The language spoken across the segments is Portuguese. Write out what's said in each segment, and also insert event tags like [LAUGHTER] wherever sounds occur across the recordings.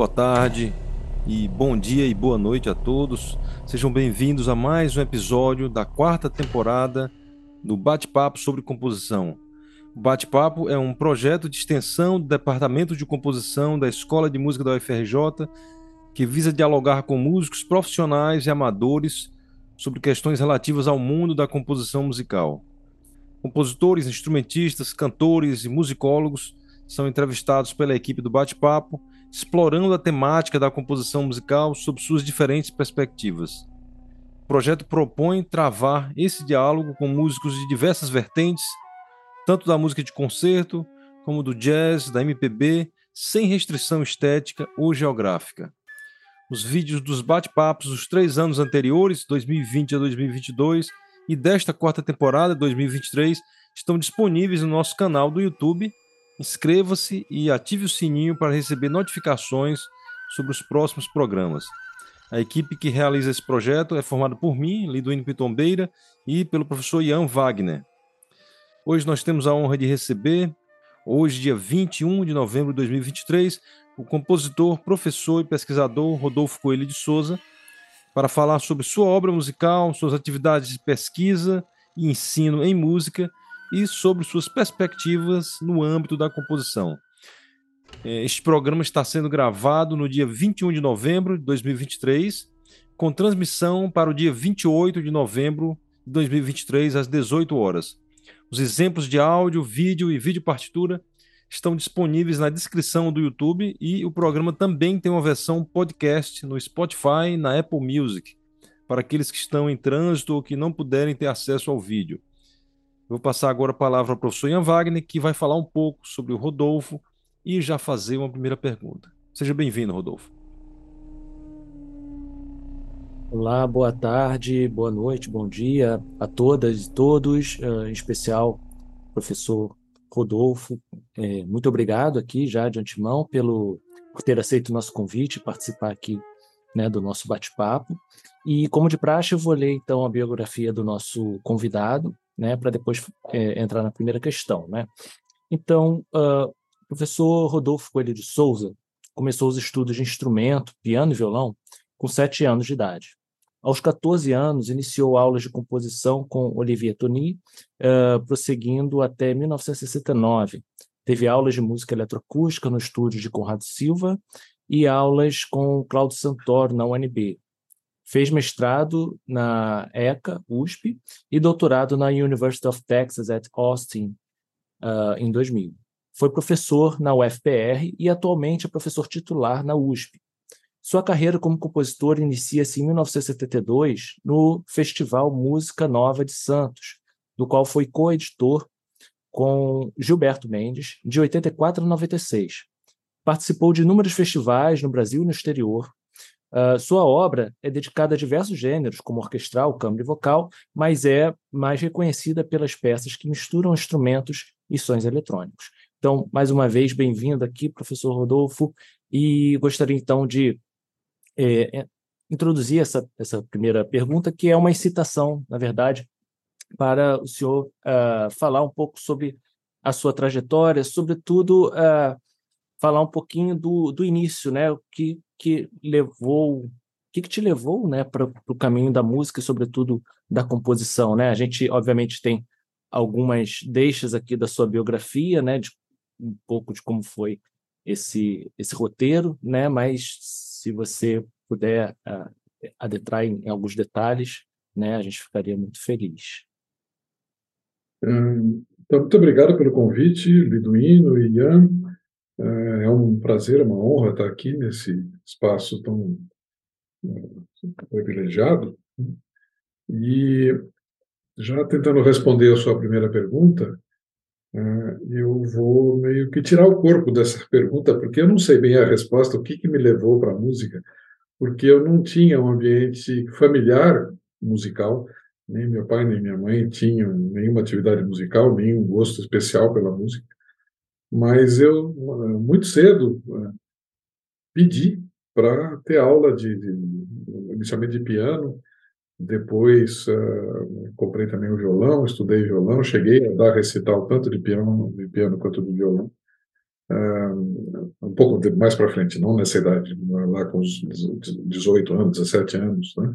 boa tarde e bom dia e boa noite a todos. Sejam bem-vindos a mais um episódio da quarta temporada do Bate-Papo sobre Composição. O Bate-Papo é um projeto de extensão do Departamento de Composição da Escola de Música da UFRJ que visa dialogar com músicos profissionais e amadores sobre questões relativas ao mundo da composição musical. Compositores, instrumentistas, cantores e musicólogos são entrevistados pela equipe do Bate-Papo, explorando a temática da composição musical sob suas diferentes perspectivas. O projeto propõe travar esse diálogo com músicos de diversas vertentes, tanto da música de concerto como do jazz, da MPB, sem restrição estética ou geográfica. Os vídeos dos bate-papos dos três anos anteriores, 2020 a 2022, e desta quarta temporada, 2023, estão disponíveis no nosso canal do YouTube Inscreva-se e ative o sininho para receber notificações sobre os próximos programas. A equipe que realiza esse projeto é formada por mim, Liduíno Pitombeira, e pelo professor Ian Wagner. Hoje nós temos a honra de receber, hoje, dia 21 de novembro de 2023, o compositor, professor e pesquisador Rodolfo Coelho de Souza, para falar sobre sua obra musical, suas atividades de pesquisa e ensino em música e sobre suas perspectivas no âmbito da composição. É, este programa está sendo gravado no dia 21 de novembro de 2023, com transmissão para o dia 28 de novembro de 2023, às 18 horas. Os exemplos de áudio, vídeo e vídeo partitura estão disponíveis na descrição do YouTube e o programa também tem uma versão podcast no Spotify e na Apple Music, para aqueles que estão em trânsito ou que não puderem ter acesso ao vídeo. Vou passar agora a palavra ao professor Ian Wagner, que vai falar um pouco sobre o Rodolfo e já fazer uma primeira pergunta. Seja bem-vindo, Rodolfo. Olá, boa tarde, boa noite, bom dia a todas e todos, uh, em especial professor Rodolfo. É, muito obrigado aqui já de antemão pelo, por ter aceito o nosso convite e participar aqui né, do nosso bate-papo. E, como de praxe, eu vou ler então a biografia do nosso convidado, né, para depois é, entrar na primeira questão. Né? Então, uh, o professor Rodolfo Coelho de Souza começou os estudos de instrumento, piano e violão, com sete anos de idade. Aos 14 anos, iniciou aulas de composição com Olivier Tony, uh, prosseguindo até 1969. Teve aulas de música eletroacústica no estúdio de Conrado Silva e aulas com Claudio Santoro na UNB, Fez mestrado na ECA, USP, e doutorado na University of Texas at Austin uh, em 2000. Foi professor na UFPR e atualmente é professor titular na USP. Sua carreira como compositor inicia-se em 1972 no Festival Música Nova de Santos, do qual foi coeditor com Gilberto Mendes, de 84 a 96. Participou de inúmeros festivais no Brasil e no exterior, Uh, sua obra é dedicada a diversos gêneros, como orquestral, câmara e vocal, mas é mais reconhecida pelas peças que misturam instrumentos e sons eletrônicos. Então, mais uma vez, bem-vindo aqui, professor Rodolfo, e gostaria então de é, introduzir essa, essa primeira pergunta, que é uma incitação, na verdade, para o senhor uh, falar um pouco sobre a sua trajetória, sobretudo uh, falar um pouquinho do, do início, né? O que que levou, o que, que te levou, né, para o caminho da música e sobretudo da composição, né? A gente obviamente tem algumas deixas aqui da sua biografia, né, de um pouco de como foi esse esse roteiro, né? Mas se você puder uh, adentrar em, em, alguns detalhes, né, a gente ficaria muito feliz. Então, muito obrigado pelo convite, Liduíno e Ian. É, é um prazer, é uma honra estar aqui nesse espaço tão é, privilegiado. E já tentando responder a sua primeira pergunta, é, eu vou meio que tirar o corpo dessa [LAUGHS] pergunta, porque eu não sei bem a resposta, o que, que me levou para a música, porque eu não tinha um ambiente familiar musical, nem meu pai nem minha mãe tinham nenhuma atividade musical, nenhum gosto especial pela música. Mas eu, muito cedo, eh, pedi para ter aula de, de, inicialmente de piano, depois uh, comprei também o violão, estudei violão, cheguei a dar recital tanto de piano, de piano quanto de violão. uh, um pouco de, mais para frente, não nessa idade, lá com os 18 anos, 17 anos, né?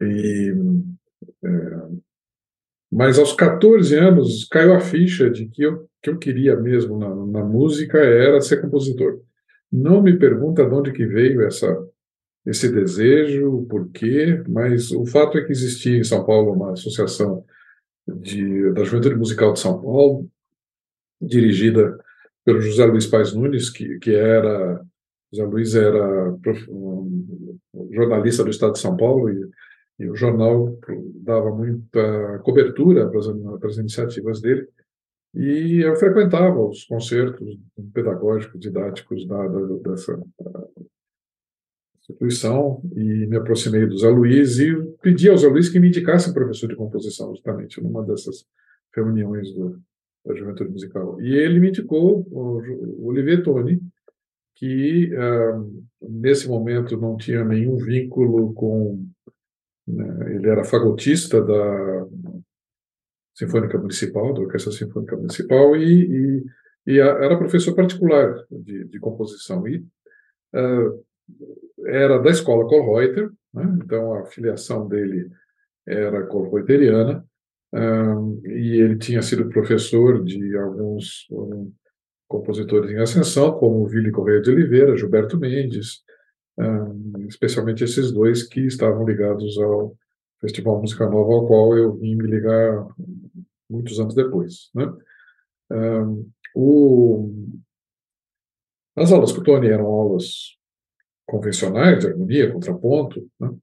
E, mas aos 14 anos caiu a ficha de que eu que eu queria mesmo na, na música era ser compositor. Não me pergunta de onde que veio essa esse desejo, por quê, mas o fato é que existia em São Paulo uma associação de, da Juventude Musical de São Paulo, dirigida pelo José Luiz Paes Nunes, que, que era. José Luiz era um, jornalista do Estado de São Paulo e, e o jornal dava muita cobertura para as, para as iniciativas dele. E eu frequentava os concertos pedagógicos, didáticos da, da, dessa instituição e me aproximei do Zé Luiz e pedi ao Zé Luiz que me indicasse professor de composição, justamente, numa dessas reuniões do, da Juventude Musical. E ele me indicou o Olivier Toni, que uh, nesse momento não tinha nenhum vínculo com. Né, ele era fagotista da Sinfônica Municipal, da Orquestra Sinfônica Municipal, e, e, e era professor particular de, de composição. E uh, era da escola Kohlreuter, né? então a filiação dele era Kohlreuteriana, um, e ele tinha sido professor de alguns um, compositores em ascensão, como Vili Correia de Oliveira, Gilberto Mendes, especialmente esses dois que estavam ligados ao Festival Música Nova, ao qual eu vim me ligar muitos anos depois. Né? O... As aulas com o Tony eram aulas convencionais de harmonia, contraponto, né?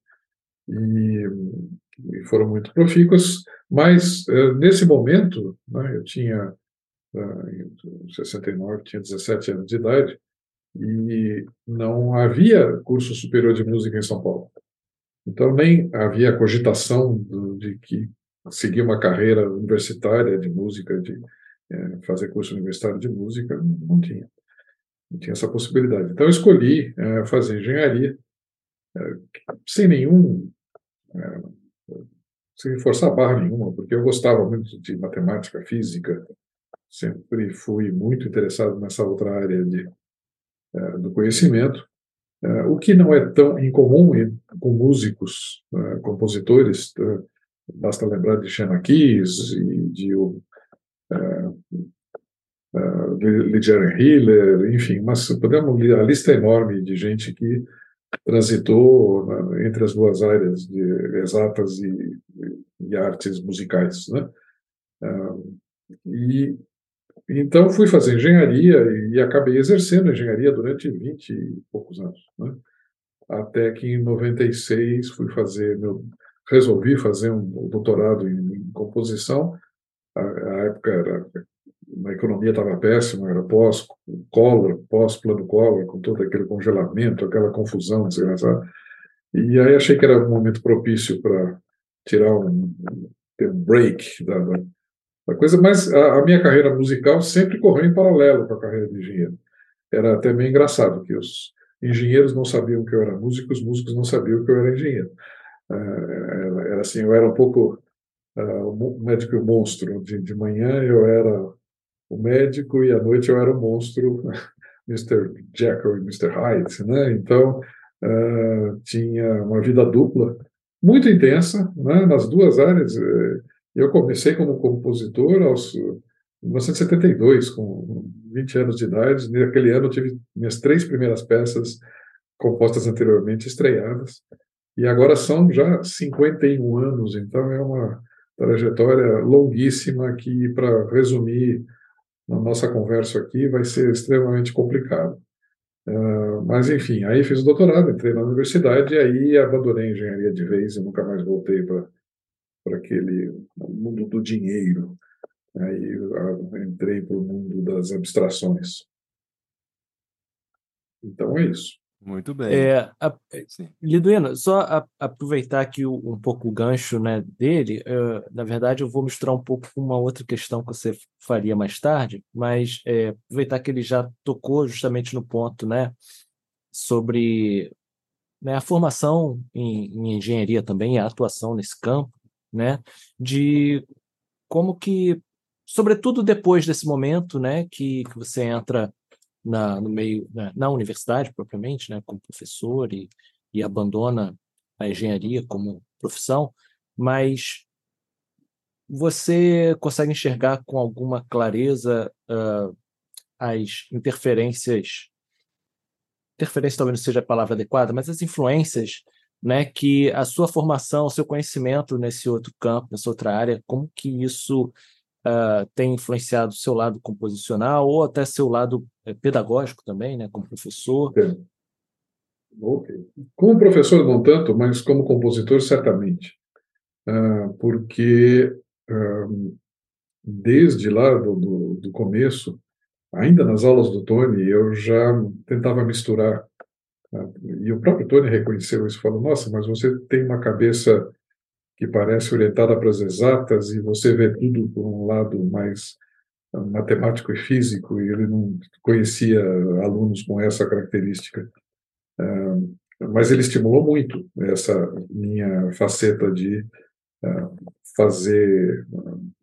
e, foram muito profícuas, mas uh, nesse momento, né, eu tinha, uh, em 69, tinha 17 anos de idade, e não havia curso superior de música em São Paulo. Então, nem havia cogitação do, de que seguir uma carreira universitária de música, de é, fazer curso universitário de música, não tinha não tinha essa possibilidade. Então, eu escolhi é, fazer engenharia é, sem nenhum. É, sem forçar barra nenhuma, porque eu gostava muito de matemática, física, sempre fui muito interessado nessa outra área de, do conhecimento. É, o que não é tão incomum com músicos, é, compositores, basta lembrar de Xenakis e de Lidiane Hiller, enfim, mas podemos a lista é enorme de gente que transitou na, entre as duas áreas de exatas e, e artes musicais, né? E então fui fazer engenharia e, e acabei exercendo engenharia durante 20 e poucos anos, né? Até que em 96 fui fazer meu resolvi fazer um doutorado em, em composição. A, a época era a economia estava péssima, era pós-Collor, pós-plano Collor, com todo aquele congelamento, aquela confusão desgraçada. E aí achei que era um momento propício para tirar um, um break da, da coisa, mas a, a, minha carreira musical sempre correu em paralelo com a carreira de engenheiro. Era até meio engraçado que os engenheiros não sabiam que eu era músico, os músicos não sabiam que eu era engenheiro. É, era, era assim, eu era um pouco uh, um médico monstro. De, de manhã eu era o médico e à noite eu era o monstro, [LAUGHS] Mr. Jekyll e Mr. Hyde, né? Então uh, tinha uma vida dupla muito intensa, né? Nas duas áreas. Eh, eu comecei como compositor aos 1972, com 20 anos de idade. Naquele ano eu tive minhas três primeiras peças compostas anteriormente estreadas. E agora são já 51 anos, então é uma trajetória longuíssima que, para resumir na nossa conversa aqui vai ser extremamente complicado. Uh, mas, enfim, aí fiz o doutorado, entrei na universidade e aí abandonei a engenharia de vez e nunca mais voltei para aquele mundo do dinheiro. Aí uh, entrei para o mundo das abstrações. Então é isso. Muito bem. É, a, Liduino, só a, aproveitar aqui o, um pouco o gancho né, dele, uh, na verdade eu vou misturar um pouco com uma outra questão que você faria mais tarde, mas é, aproveitar que ele já tocou justamente no ponto né, sobre né, a formação em, em engenharia também, a atuação nesse campo, né, de como que, sobretudo depois desse momento né, que, que você entra na, no meio, né, na universidade propriamente, né, como professor e, e abandona a engenharia como profissão, mas você consegue enxergar com alguma clareza uh, as interferências interferência talvez não seja a palavra adequada, mas as influências né, que a sua formação, o seu conhecimento nesse outro campo, nessa outra área, como que isso uh, tem influenciado o seu lado composicional ou até seu lado eh, pedagógico também, né, como professor? É. Okay. Como professor, não tanto, mas como compositor, certamente. Uh, porque uh, desde lá do, do, do, começo, ainda nas aulas do Tony, eu já tentava misturar. E o próprio Tony reconheceu isso, falou: Nossa, mas você tem uma cabeça que parece orientada para as exatas e você vê tudo por um lado mais matemático e físico, e ele não conhecia alunos com essa característica. Mas ele estimulou muito essa minha faceta de fazer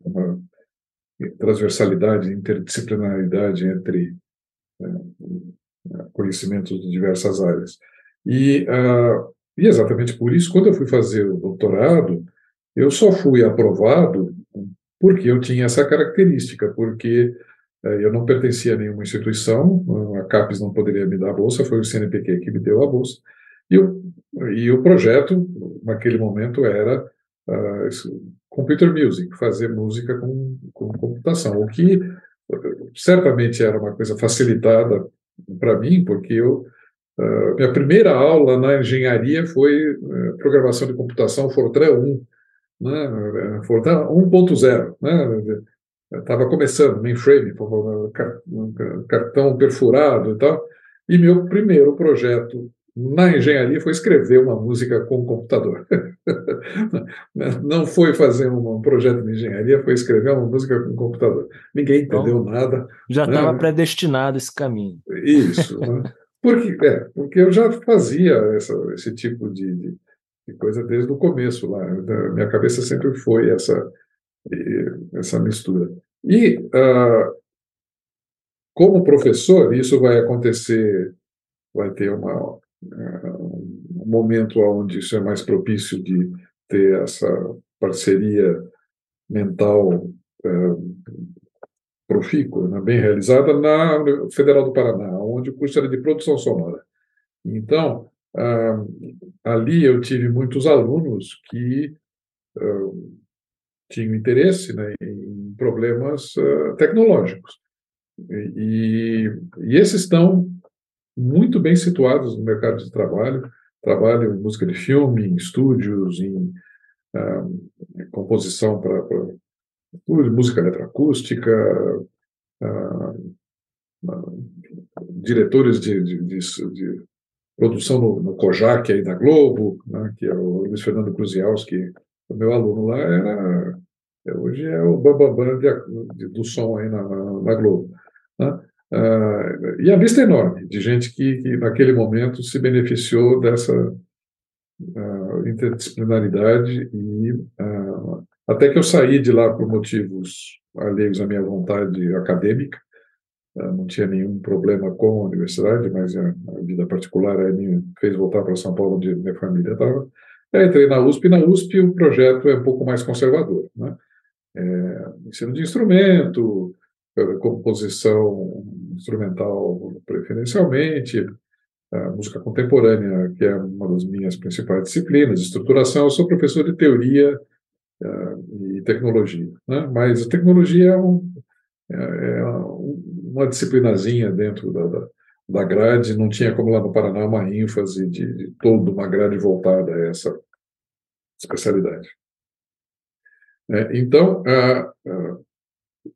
uma transversalidade, interdisciplinaridade entre conhecimentos de diversas áreas. E, e exatamente por isso, quando eu fui fazer o doutorado, eu só fui aprovado porque eu tinha essa característica, porque eh, eu não pertencia a nenhuma instituição, a CAPES não poderia me dar a bolsa, foi o CNPq que me deu a bolsa, e o, e o projeto, naquele momento, era uh, computer music, fazer música com, com computação, o que certamente era uma coisa facilitada para mim, porque eu Uh, minha primeira aula na engenharia foi uh, programação de computação Fortran 1, né, Fortran 1.0, né, estava começando, mainframe, cartão perfurado e tal, e meu primeiro projeto na engenharia foi escrever uma música com computador. [LAUGHS] [LAUGHS] Não foi fazer um projeto de engenharia, foi escrever uma música com computador. Ninguém entendeu então, nada. Já estava né? predestinado esse caminho. Isso. Né? Porque, é, porque eu já fazia essa, esse tipo de, de coisa desde o começo lá. Minha cabeça sempre foi essa essa mistura. E uh, como professor, isso vai acontecer, vai ter uma, uh, um momento onde isso é mais propício de ter essa parceria mental uh, profícua, né, bem realizada, na Federal do Paraná, onde o curso era de produção sonora. Então, ah, ali eu tive muitos alunos que ah, tinham interesse né, em problemas ah, tecnológicos. E, e, esses estão muito bem situados no mercado de trabalho, trabalham em música de filme, em estúdios, em, em composição para música eletroacústica, diretores de, de, de, de produção no, no Kojak aí da Globo, né, que é o Luiz Fernando Kruzialski, o meu aluno lá era é, hoje é o bambambam do som aí na, na, na Globo. Né? Ah, e a lista é enorme de gente que, que naquele momento se beneficiou dessa uh, interdisciplinaridade e uh, até que eu saí de lá por motivos alheios à minha vontade acadêmica não tinha nenhum problema com a universidade, mas a, vida particular me fez voltar para São Paulo, onde minha família estava. entrei na USP, e na USP o projeto é um pouco mais conservador. Né? É, ensino de instrumento, composição instrumental preferencialmente, música contemporânea, que é uma das minhas principais disciplinas, estruturação. Eu sou professor de teoria uh, e tecnologia, né? mas a tecnologia é um, é, é um uma disciplinazinha dentro da, da, da, grade, não tinha como lá no Paraná uma ênfase de, de toda uma grade voltada a essa especialidade. É, então, ah, ah,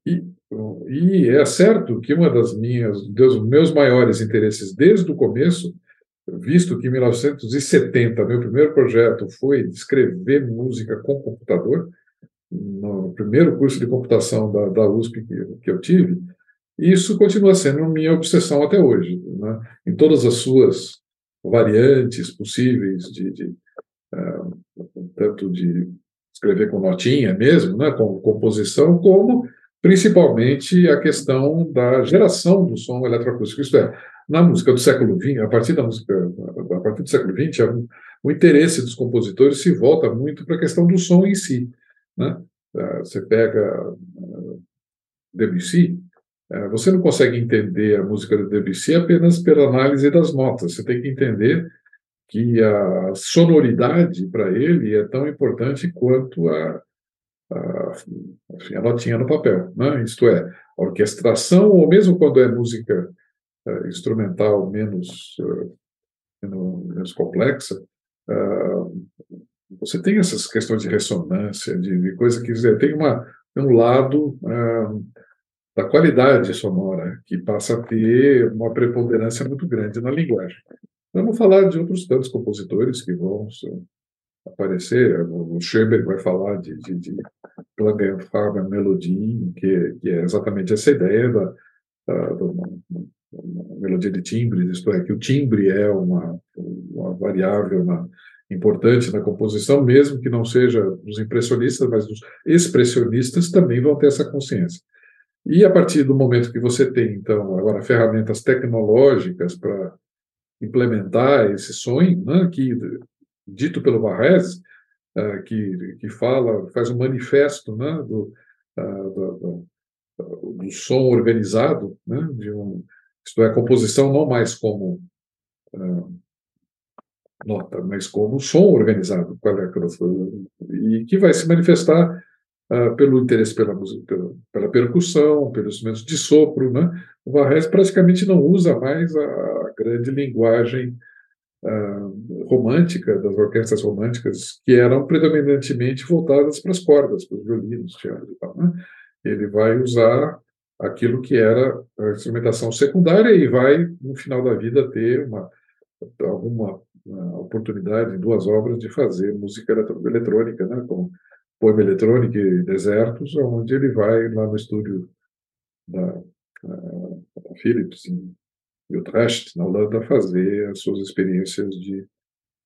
e, e, é certo que uma das minhas, dos meus maiores interesses desde o começo, visto que em 1970 meu primeiro projeto foi escrever música com computador, no primeiro curso de computação da, da USP que, que eu tive, isso continua sendo minha obsessão até hoje, né? em todas as suas variantes possíveis, de, de uh, tanto de escrever com notinha mesmo, né, com composição, como principalmente a questão da geração do som eletroacústico. Isto é, na música do século XX, a partir da música, a partir do século XX, o interesse dos compositores se volta muito para a questão do som em si. Né? Ah, você pega ah, Debussy, ah, você não consegue entender a música de Debussy apenas pela análise das notas. Você tem que entender que a sonoridade para ele é tão importante quanto a, a, a notinha no papel. Né? Isto é, a orquestração, ou mesmo quando é música uh, instrumental menos, uh, menos, complexa, uh, você tem essas questões de ressonância, de, de coisa que dizer, tem uma, um lado da qualidade sonora que passa a ter uma preponderância muito grande na linguagem. Vamos falar de outros tantos compositores que vão aparecer. O Schoenberg vai falar de, de, de Klangenfarben Melodien, que, que é exatamente essa ideia da, da, da uma melodia de timbre, isto é, que o timbre é uma, uma variável importante na composição, mesmo que não seja dos impressionistas, mas dos expressionistas também vão ter essa consciência. E a partir do momento que você tem, então, agora ferramentas tecnológicas para implementar esse sonho, né, que dito pelo Varese, uh, que, que fala, faz um manifesto né, do, uh, do, do, do, som organizado, né, de um, isto é, a composição não mais como uh, nota, mas como som organizado, e que vai se manifestar uh, pelo interesse pela música, pela, pela, percussão, pelos instrumentos de sopro, né? O Varese praticamente não usa mais a grande linguagem uh, romântica das orquestras românticas, que eram predominantemente voltadas para as cordas, para os violinos, teatro e tal. Né? Ele vai usar aquilo que era a instrumentação secundária e vai, no final da vida, ter uma, alguma uma oportunidade duas obras de fazer música eletrônica, né, como Poema Eletrônico e Desertos, onde ele vai lá no estúdio da, da Philips, em Utrecht, na Holanda, fazer as suas experiências de,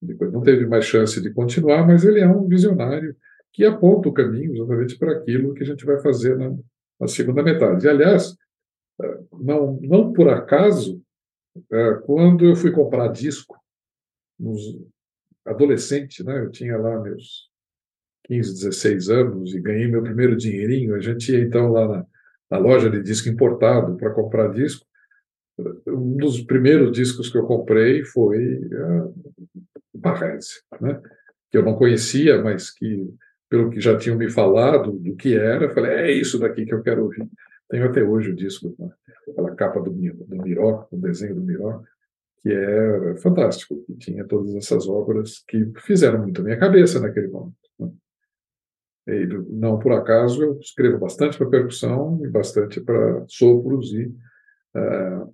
depois Não teve mais chance de continuar, mas ele é um visionário que aponta o caminho exatamente para aquilo que a gente vai fazer na, na segunda metade. E, aliás, eh, não, não por acaso, eh, quando eu fui comprar disco, nos adolescente, né, eu tinha lá meus 15, 16 anos e ganhei meu primeiro dinheirinho. A gente ia então lá na, na loja de disco importado para comprar disco. Um dos primeiros discos que eu comprei foi uh, Barrese, né? que eu não conhecia, mas que, pelo que já tinham me falado do que era, eu falei, é isso daqui que eu quero ouvir. Tenho até hoje o disco, né? aquela capa do, do Miró, o desenho do Miró, que é fantástico, que tinha todas essas obras que fizeram muito a minha cabeça naquele momento. Né? E, não por acaso eu escrevo bastante para percussão e bastante para sopros e, uh,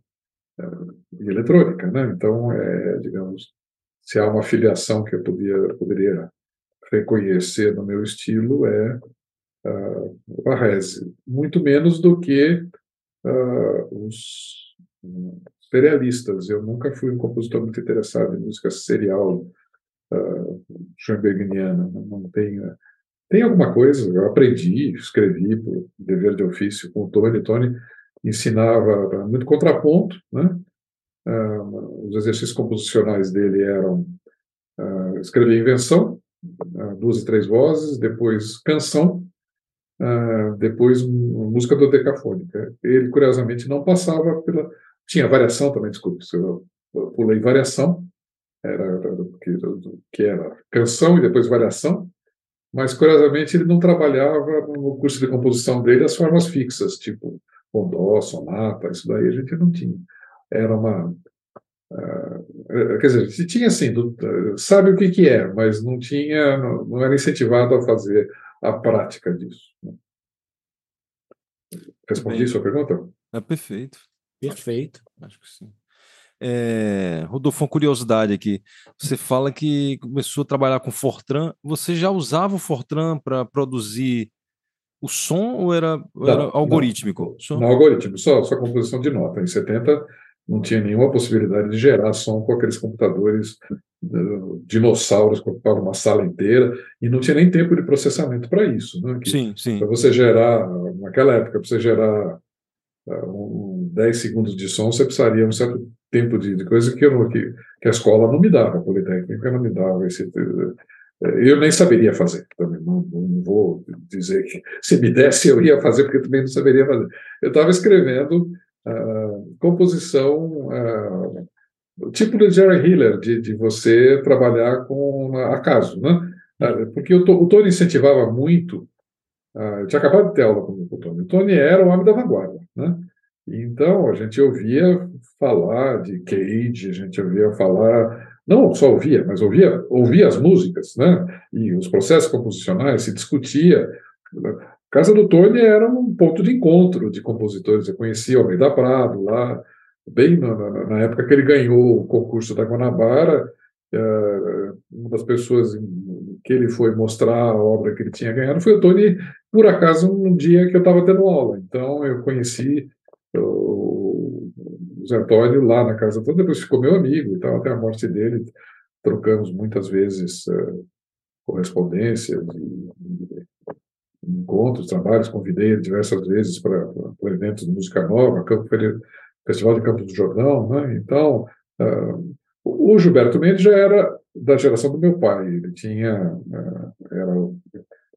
e eletrônica, né? Então, é, digamos, se há uma filiação que eu podia, poderia reconhecer no meu estilo é uh, o Barrese, muito menos do que uh, os serialistas. Eu nunca fui um compositor muito interessado em música serial uh. Não tenho. Tem alguma coisa, eu aprendi, escrevi por dever de ofício com o Tony. Tony ensinava muito contraponto, né? Uh, os exercícios composicionais dele eram uh, escrever invenção, uh, duas e três vozes, depois canção, depois música dodecafônica. Ele, curiosamente, não passava pela tinha variação também, desculpe, eu pulei variação, era, que, que era canção e depois variação, mas curiosamente ele não trabalhava no curso de composição dele as formas fixas, tipo rondó, sonata, isso daí a gente não tinha. Era uma. Uh, quer dizer, se tinha assim, do, sabe o que, que é, mas não tinha, não, não era incentivado a fazer a prática disso. Né? Respondi a sua pergunta? É perfeito. Perfeito. Acho que sim. É, Rodolfo, uma curiosidade aqui. Você fala que começou a trabalhar com Fortran. Você já usava o Fortran para produzir o som ou era, não, era algorítmico? Não, não algoritmo, só, só composição de nota. Em 70 não tinha nenhuma possibilidade de gerar som com aqueles computadores uh, dinossauros que ocupavam uma sala inteira, e não tinha nem tempo de processamento para isso. Né? sim, sim. Para você gerar, naquela época, para você gerar uh, um 10 segundos de som, você precisaria um certo tempo de, de coisa que, eu, que, que, a escola não me dava, a Politécnica não me dava. Esse, eu nem saberia fazer, também não, não, vou dizer que se me desse eu ia fazer, porque também não saberia fazer. Eu estava escrevendo uh, composição, uh, tipo de Jerry Hiller, de, de você trabalhar com acaso, né? Uh, porque o, o Tony incentivava muito, eu tinha acabado de ter aula com o Tony, o Tony era o homem da vanguarda, né? Então, a gente ouvia falar de Cage, a gente ouvia falar, não só ouvia, mas ouvia, ouvia as músicas, né? E os processos composicionais, se discutia. Casa do Tony era um ponto de encontro de compositores. Eu conhecia Almeida Prado lá, bem na, na, época que ele ganhou o concurso da Guanabara, é, uma das pessoas que ele foi mostrar a obra que ele tinha ganhado foi o Tony, por acaso, um dia que eu estava tendo aula. Então, eu conheci o Zé Antônio lá na casa toda, depois ficou meu amigo e tal, até a morte dele, trocamos muitas vezes uh, correspondências e, encontros, trabalhos, convidei diversas vezes para eventos de música nova, Campo, Festival de Campos do Jordão, né? então uh, o Gilberto Mendes já era da geração do meu pai, ele tinha, uh, era,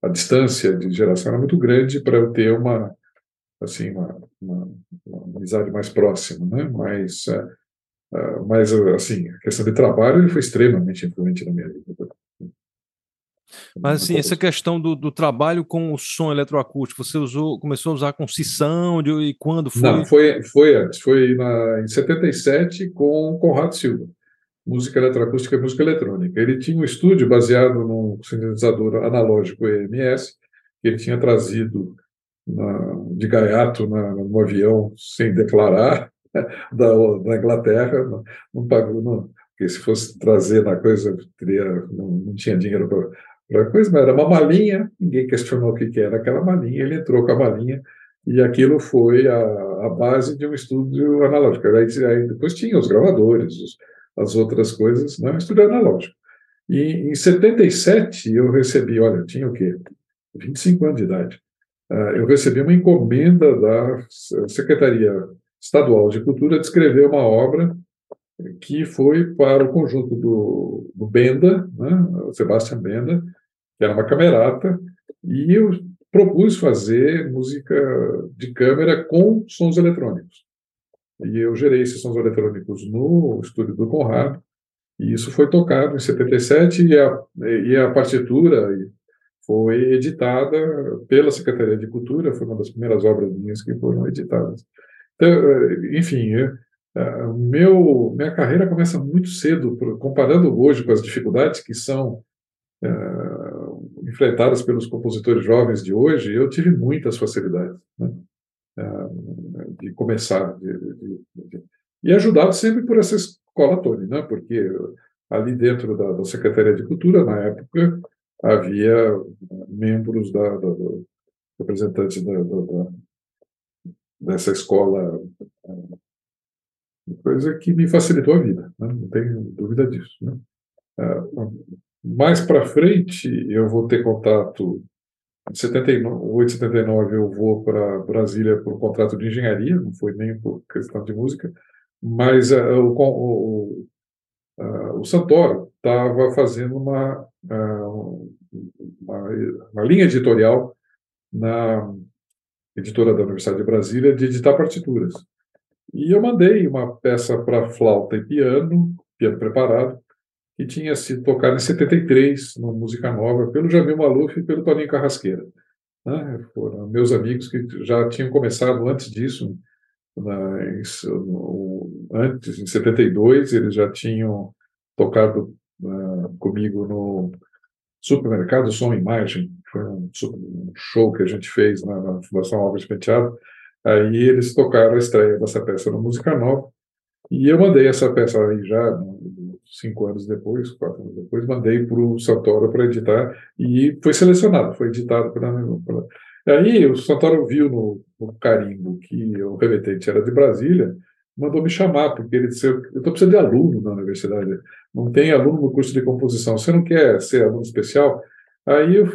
a distância de geração era muito grande para eu ter uma assim uma, uma, uma, amizade mais próxima, né? Mas, uh, mas assim, a questão de trabalho ele foi extremamente influente na minha vida. Mas assim, essa questão do, do, trabalho com o som eletroacústico, você usou, começou a usar com Sissão de, e quando foi? Não, foi, foi antes, foi na, em 77 com Conrado Silva, música eletroacústica e música eletrônica. Ele tinha um estúdio baseado num sintetizador analógico EMS, que ele tinha trazido na, de gaiato na, no avião sem declarar [LAUGHS] da, da Inglaterra, não, não pagou, não, porque se fosse trazer na coisa, teria, não, não tinha dinheiro para coisa, era uma malinha, ninguém questionou o que, era aquela malinha, ele entrou com a malinha e aquilo foi a, a base de um estúdio analógico. Aí, aí depois tinha os gravadores, os, as outras coisas, não, um estúdio analógico. E em 77 eu recebi, olha, eu tinha o quê? 25 anos de idade. Ah, eu recebi uma encomenda da Secretaria Estadual de Cultura de escrever uma obra que foi para o conjunto do, do Benda, né, Sebastian Benda, que era uma camerata, e eu propus fazer música de câmera com sons eletrônicos. E eu gerei esses sons eletrônicos no estúdio do Conrado, e isso foi tocado em 77, e a, e a partitura foi editada pela Secretaria de Cultura, foi uma das primeiras obras minhas que foram editadas. Então, enfim, eh, eh, meu, minha carreira começa muito cedo, comparando hoje com as dificuldades que são enfrentadas pelos compositores jovens de hoje, eu tive muitas facilidades né, de começar. De, de, de, e ajudado sempre por essa escola Tony, né, porque ali dentro da, da Secretaria de Cultura, na época, havia membros da, da, da representantes da, dessa escola, coisa que me facilitou a vida, né? não tenho dúvida disso. Né? Mais para frente, eu vou ter contato. Em 78, 79, eu vou para Brasília por contrato de engenharia, não foi nem por questão de música, mas uh, o, o, uh, o Santoro estava fazendo uma, uh, uma, uma, linha editorial na editora da Universidade de Brasília de editar partituras. E eu mandei uma peça para flauta e piano, piano preparado, que tinha sido tocada em 73, numa música nova, pelo Jamil Maluf e pelo Toninho Carrasqueira. Né? Foram meus amigos que já tinham começado antes disso, no, antes, em 72, eles já tinham tocado uh, comigo no Supermercado Som Imagem, foi um, um, show que a gente fez na, na Fundação Alves Penteado. Aí eles tocaram a estreia dessa peça no Música Nova, e eu mandei essa peça aí já, cinco anos depois, quatro anos depois, mandei para o Santoro para editar, e foi selecionado, foi editado pela. pela... Aí o Santoro viu no, no carimbo que o remetente era de Brasília, mandou me chamar, porque ele disse, eu estou precisando de aluno na universidade, não tem aluno no curso de composição, você não quer ser aluno especial? Aí eu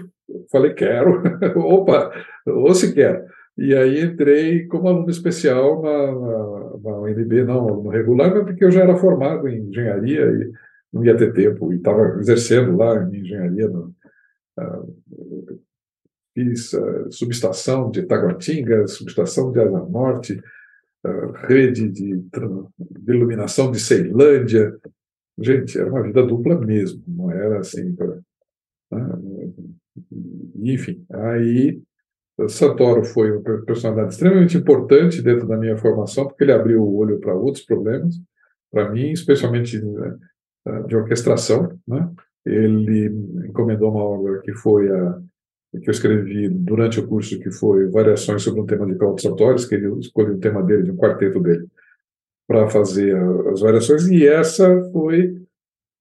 falei, quero, [LAUGHS] opa, ou se quer. E aí entrei como aluno especial na, na, na UNB, não aluno regular, mas porque eu já era formado em engenharia e não ia ter tempo, e estava exercendo lá em engenharia. No, uh, fiz uh, subestação de Taguatinga, subestação de Asa Norte, uh, rede de, de, iluminação de Ceilândia. Gente, era uma vida dupla mesmo, não era assim. Pra, né? Enfim, aí Santoro foi uma personalidade extremamente importante dentro da minha formação, porque ele abriu o olho para outros problemas, para mim, especialmente né, de orquestração. Né? Ele encomendou uma obra que foi a que eu escrevi durante o curso, que foi Variações sobre um tema de Claudio Santoro, que ele escolheu o tema dele, de um quarteto dele, para fazer as variações, e essa foi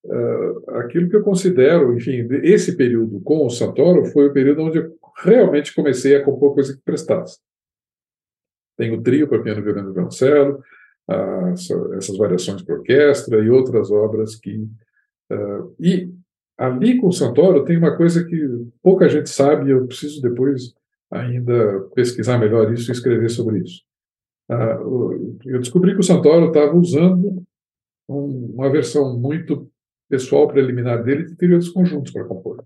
uh, aquilo que eu considero, enfim, esse período com o Santoro foi o período onde eu realmente comecei a compor coisa que prestasse. Tem o trio para piano, violino e violoncelo, essas variações para orquestra e outras obras que. Uh, e ali com o Santoro tem uma coisa que pouca gente sabe, eu preciso depois ainda pesquisar melhor isso e escrever sobre isso. Uh, eu descobri que o Santoro estava usando um, uma versão muito pessoal preliminar dele de teoria dos conjuntos para compor.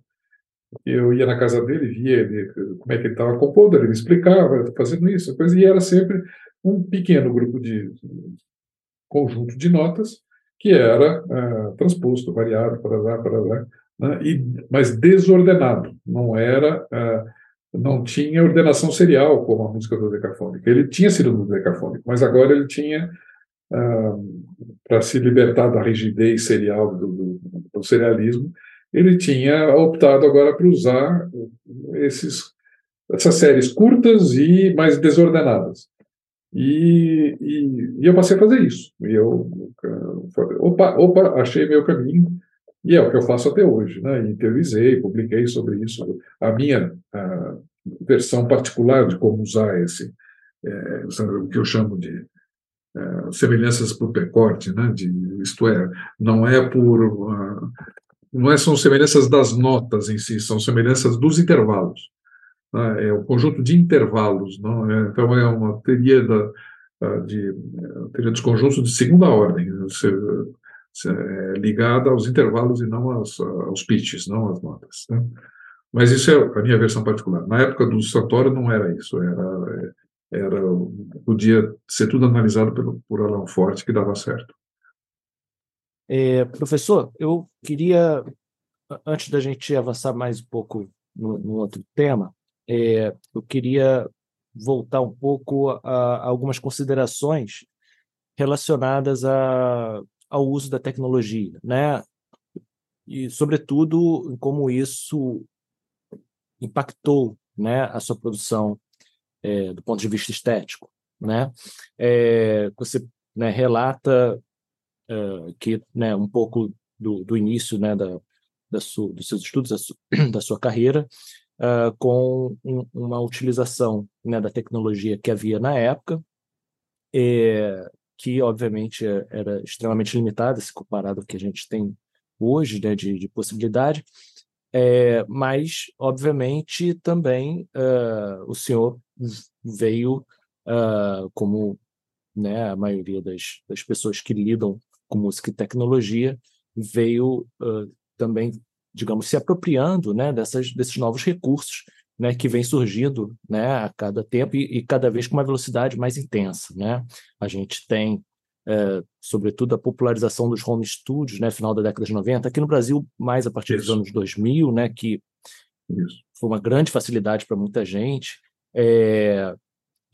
Eu ia na casa dele, via ele, como é que ele estava compondo, ele me explicava, estou fazendo isso, coisa, e era sempre um pequeno grupo de conjunto de notas que era uh, transposto, variado, para lá, para lá, né, e, mas desordenado, não era, uh, não tinha ordenação serial como a música do Decafônico. Ele tinha sido do Decafônico, mas agora ele tinha, uh, para se libertar da rigidez serial do, do, do serialismo, ele tinha optado agora por usar esses, essas séries curtas e mais desordenadas. E, e, e, eu passei a fazer isso. E eu, opa, opa, achei meu caminho, e é o que eu faço até hoje. Né? Interiorizei, publiquei sobre isso. A minha a versão particular de como usar esse, é, o que eu chamo de é, semelhanças por pecorte, né? de, isto é, não é por. Uh, não é, são semelhanças das notas em si, são semelhanças dos intervalos. Né? É um conjunto de intervalos. Não é? Então, é uma teoria, da, ah, de, teoria dos conjuntos de segunda ordem, você é ligada aos intervalos e não aos, aos pitches, não às notas. Né? Mas isso é a minha versão particular. Na época do Santoro não era isso, era, era podia ser tudo analisado por, por Alan Forte que dava certo. É, professor, eu queria, antes da gente avançar mais um pouco no, no outro tema, é, eu queria voltar um pouco a, a algumas considerações relacionadas a, ao uso da tecnologia, né? E, sobretudo, como isso impactou né, a sua produção é, do ponto de vista estético. Né? É, você né, relata uh, que né, um pouco do, do início né, da, da sua, dos seus estudos, da, su, [CLEARS THROAT] da sua carreira, uh, com um, uma utilização né, da tecnologia que havia na época, é, que obviamente era extremamente limitada se comparado ao que a gente tem hoje né, de, de possibilidade, é, mas obviamente também uh, o senhor veio uh, como né, a maioria das, das pessoas que lidam com música e tecnologia veio uh, também, digamos, se apropriando né, dessas, desses novos recursos né, que vem surgindo né, a cada tempo e, e, cada vez com uma velocidade mais intensa. Né? A gente tem, é, sobretudo, a popularização dos home studios, né, final da década de 90, aqui no Brasil, mais a partir Isso. dos anos 2000, né, que Isso. foi uma grande facilidade para muita gente. É,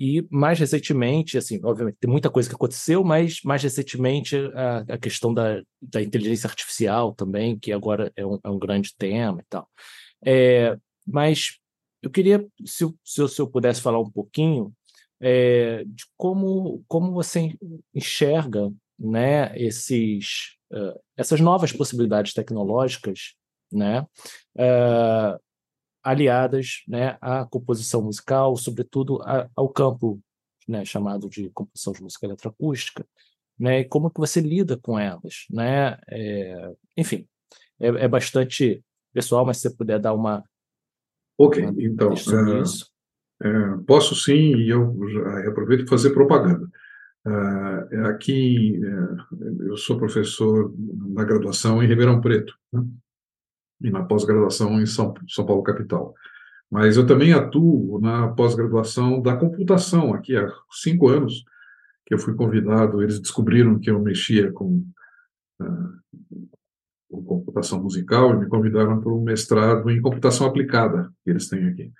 e mais recentemente, assim, obviamente tem muita coisa que aconteceu, mas mais recentemente a, a questão da, da inteligência artificial também, que agora é um, é um grande tema e tal. É, mas eu queria, se, se, se eu pudesse falar um pouquinho é, de como, como você enxerga né, esses, uh, essas novas possibilidades tecnológicas né, uh, aliadas né, à composição musical, sobretudo a, ao campo né, chamado de composição de música eletroacústica, né? E como que você lida com elas, né? É, enfim, é, é, bastante pessoal, mas se você puder dar uma. Ok, uma então. É, posso sim, e eu aproveito para fazer propaganda. Uh, aqui, uh, eu sou professor na graduação em Ribeirão Preto né? E na pós-graduação em São, São Paulo capital. Mas eu também atuo na pós-graduação da computação aqui há cinco anos que eu fui convidado. Eles descobriram que eu mexia com, uh, com computação musical e me convidaram para um mestrado em computação aplicada que eles têm aqui.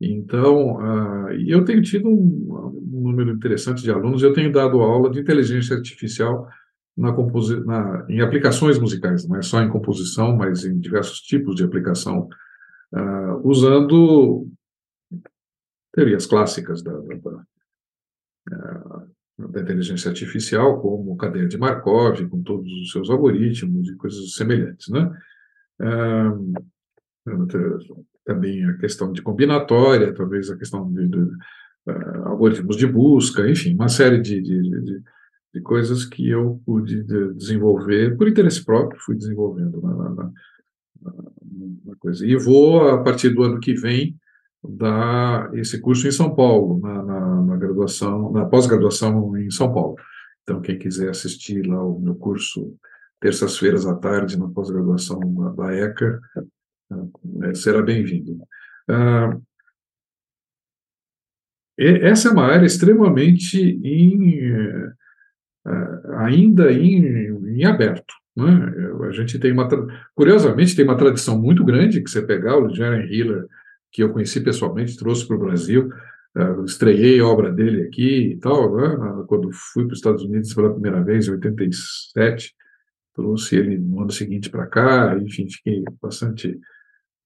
Então, uh, eu tenho tido um, um, número interessante de alunos. Eu tenho dado aula de inteligência artificial na na, em aplicações musicais, não é só em composição, mas em diversos tipos de aplicação, uh, usando teorias clássicas da, da, da, uh, da, inteligência artificial, como cadeia de Markov, com todos os seus algoritmos e coisas semelhantes, né? Uh, também a questão de combinatória, talvez a questão de, de algoritmos de busca, enfim, uma série de, de, de, de coisas que eu pude desenvolver por interesse próprio, fui desenvolvendo na, na, na, na, coisa. E vou, a partir do ano que vem, dar esse curso em São Paulo, na, na graduação, na pós-graduação em São Paulo. Então, quem quiser assistir lá o meu curso terças-feiras à tarde na pós-graduação da ECA, né, será bem-vindo. Ah, essa é uma área extremamente em, ainda em, em aberto. Né? A gente tem uma, curiosamente, tem uma tradição muito grande que você pegar o Jeremy Hiller, que eu conheci pessoalmente, trouxe para o Brasil, uh, estreiei a obra dele aqui e tal, né? quando fui para os Estados Unidos pela primeira vez, em 87, trouxe ele no ano seguinte para cá, enfim, fiquei bastante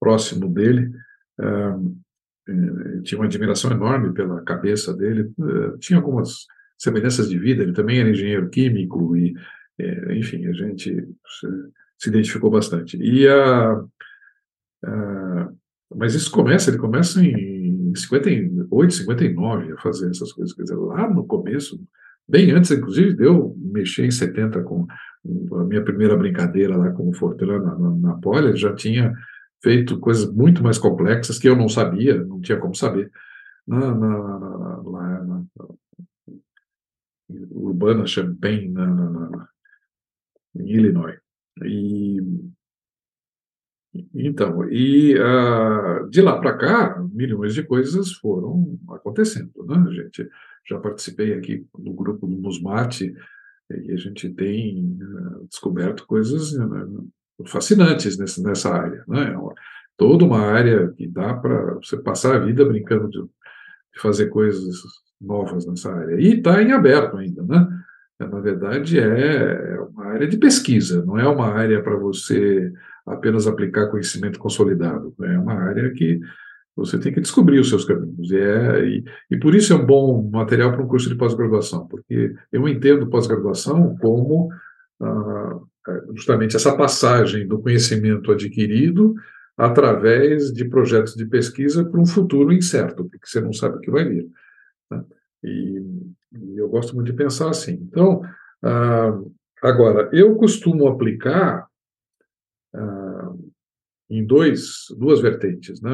próximo dele, uh, tinha uma admiração enorme pela cabeça dele, uh, tinha algumas semelhanças de vida, ele também era engenheiro químico e, uh, enfim, a gente se, se, identificou bastante. E a, mas isso começa, ele começa em 58, 59 a fazer essas coisas, quer dizer, lá no começo, bem antes, inclusive, de eu mexer em 70 com a minha primeira brincadeira lá com o Fortran na, na, na Poli, já tinha feito coisas muito mais complexas que eu não sabia, não tinha como saber, na, na, na, lá na, na, na, em Illinois. E, então, e uh, de lá para cá, milhões de coisas foram acontecendo. Né? A gente já participei aqui do grupo do Musmate, e a gente tem uh, descoberto coisas uh, fascinantes nessa, nessa área. Né? É toda uma área que dá para você passar a vida brincando de, de, fazer coisas novas nessa área. E está em aberto ainda. Né? Na verdade, é, é uma área de pesquisa, não é uma área para você apenas aplicar conhecimento consolidado. É uma área que você tem que descobrir os seus caminhos. E, é, e, e por isso é um bom material para um curso de pós-graduação, porque eu entendo pós-graduação como ah, é, justamente essa passagem do conhecimento adquirido através de projetos de pesquisa para um futuro incerto, porque você não sabe o que vai vir. Né? E, e, eu gosto muito de pensar assim. Então, ah, agora, eu costumo aplicar ah, em dois, duas vertentes. Né?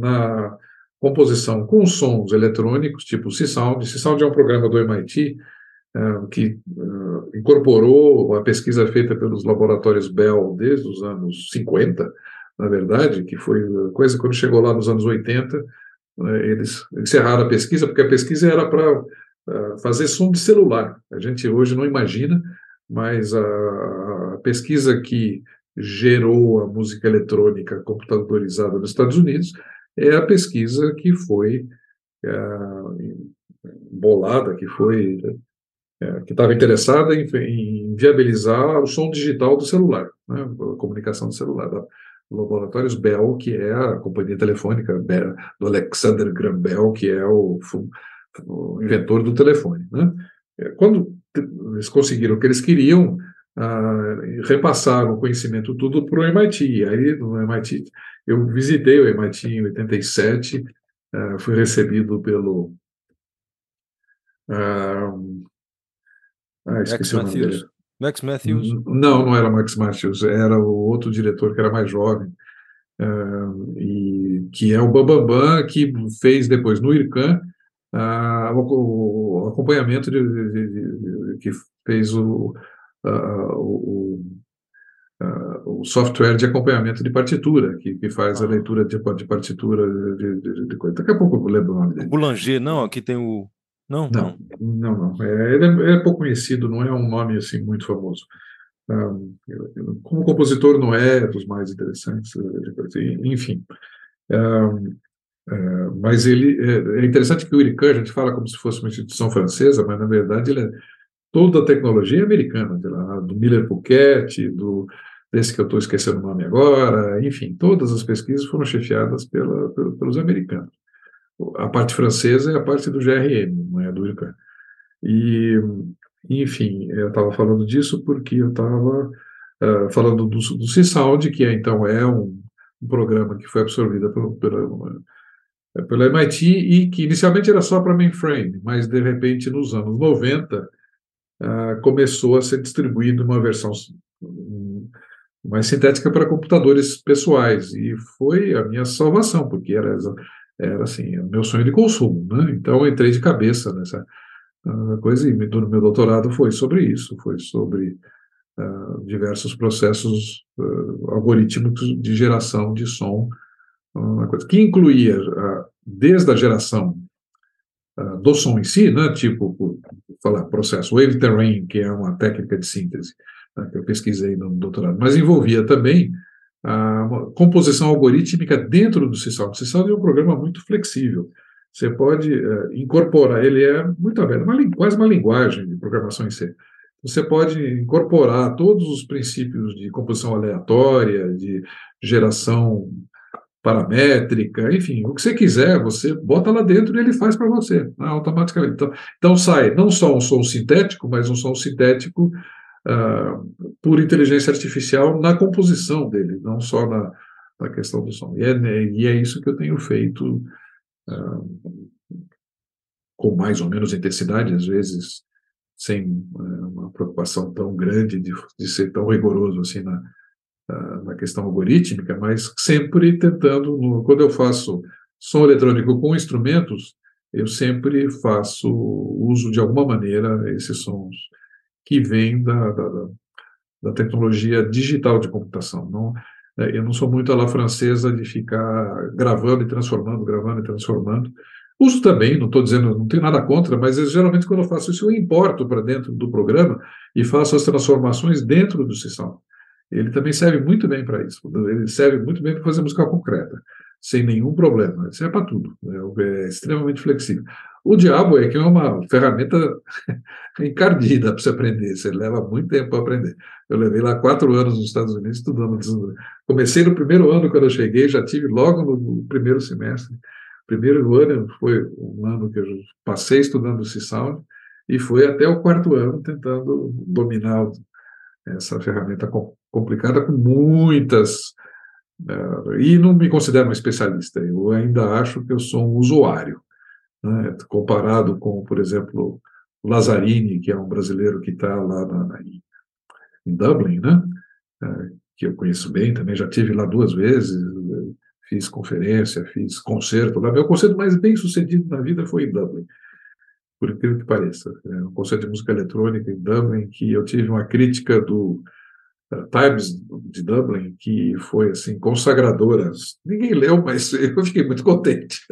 Na composição com sons eletrônicos, tipo C-Sound. C-Sound é um programa do MIT é, que uh, incorporou a pesquisa feita pelos laboratórios Bell desde os anos 50, na verdade, que foi coisa quando chegou lá nos anos 80, uh, né, eles encerraram a pesquisa, porque a pesquisa era para uh, fazer som de celular. A gente hoje não imagina, mas a, pesquisa que gerou a música eletrônica computadorizada nos Estados Unidos é a pesquisa que foi bolada, que foi é, que estava interessada em, em, viabilizar o som digital do celular, né, a comunicação do celular, Laboratórios Bell, que é a companhia telefônica Bell, do Alexander Graham Bell, que é o, o inventor do telefone. Né. É, quando eles conseguiram o que eles queriam, ah, repassaram o conhecimento tudo para o MIT. Aí, no MIT, eu visitei o MIT em 87, ah, fui recebido pelo ah, Ah, esqueci o nome dele. Max Matthews? Não, não era Max Matthews, era o outro diretor que era mais jovem, uh, e que é o Bambambam, que fez depois no IRCAN uh, o, o, acompanhamento de, de, de, que fez o, uh, o, o, software de acompanhamento de partitura, que, que faz a ah. leitura de, de partitura de, coisa. Daqui a pouco eu lembro o nome dele. Boulanger, não, aqui tem o não? Não, não, não. É, ele é, é, pouco conhecido, não é um nome assim muito famoso. Um, como compositor não é dos mais interessantes, enfim. Um, é, mas ele é, é, interessante que o IRICAN, a gente fala como se fosse uma instituição francesa, mas na verdade ele é toda a tecnologia é americana, lá, do Miller Pouquet, do desse que eu estou esquecendo o nome agora, enfim, todas as pesquisas foram chefiadas pela, pelos americanos a parte francesa é a parte do GRM, não é do IRCAN. E, enfim, eu estava falando disso porque eu estava uh, falando do, do C-Sound, que é, então é um, um, programa que foi absorvido pelo, pela, pela MIT e que inicialmente era só para mainframe, mas de repente nos anos 90 uh, ah, começou a ser distribuído uma versão mais sintética para computadores pessoais e foi a minha salvação, porque era era assim, o meu sonho de consumo, né? Então eu entrei de cabeça nessa uh, coisa e do meu doutorado foi sobre isso, foi sobre uh, diversos processos uh, algorítmicos de geração de som, uma coisa que incluía desde a geração do som em si, né? Tipo, por, falar processo wave terrain, que é uma técnica de síntese né? que eu pesquisei no doutorado, mas envolvia também a composição algorítmica dentro do CISAL. O CISAL é um programa muito flexível. Você pode uh, incorporar, ele é muito aberto, uma, quase uma linguagem de programação em C. Você pode incorporar todos os princípios de composição aleatória, de geração paramétrica, enfim, o que você quiser, você bota lá dentro e ele faz para você, né, automaticamente. Então, então, sai não só um som sintético, mas um som sintético uh, por inteligência artificial na composição dele, não só na, na questão do som. E é, e é, isso que eu tenho feito uh, com mais ou menos intensidade, às vezes sem uh, uma preocupação tão grande de, de ser tão rigoroso assim na, na questão algorítmica, mas sempre tentando, no, quando eu faço som eletrônico com instrumentos, eu sempre faço uso de alguma maneira esses sons que vem da, da, da tecnologia digital de computação. Não, é, eu não sou muito a la francesa de ficar gravando e transformando, gravando e transformando. Uso também, não estou dizendo, não tenho nada contra, mas geralmente quando eu faço isso, eu importo para dentro do programa e faço as transformações dentro do sistema. Ele também serve muito bem para isso. Ele serve muito bem para fazer música concreta, sem nenhum problema. Isso é para tudo. Né? É extremamente flexível. O diabo é que é uma ferramenta [LAUGHS] encardida para você aprender, você leva muito tempo para aprender. Eu levei lá quatro anos nos Estados Unidos estudando. Comecei no primeiro ano, quando eu cheguei, já tive logo no primeiro semestre. Primeiro ano foi um ano que eu passei estudando C-Sound e foi até o quarto ano tentando dominar essa ferramenta complicada com muitas. Uh, e não me considero um especialista, eu ainda acho que eu sou um usuário né, comparado com, por exemplo, Lazzarini, que é um brasileiro que está lá na, na, em Dublin, né, é, que eu conheço bem, também já tive lá duas vezes, fiz conferência, fiz concerto lá. Meu concerto mais bem sucedido na vida foi em Dublin, por incrível que pareça. É um concerto de música eletrônica em Dublin, que eu tive uma crítica do Times de Dublin, que foi assim consagradora. Ninguém leu, mas [LAUGHS] eu fiquei muito contente. [LAUGHS]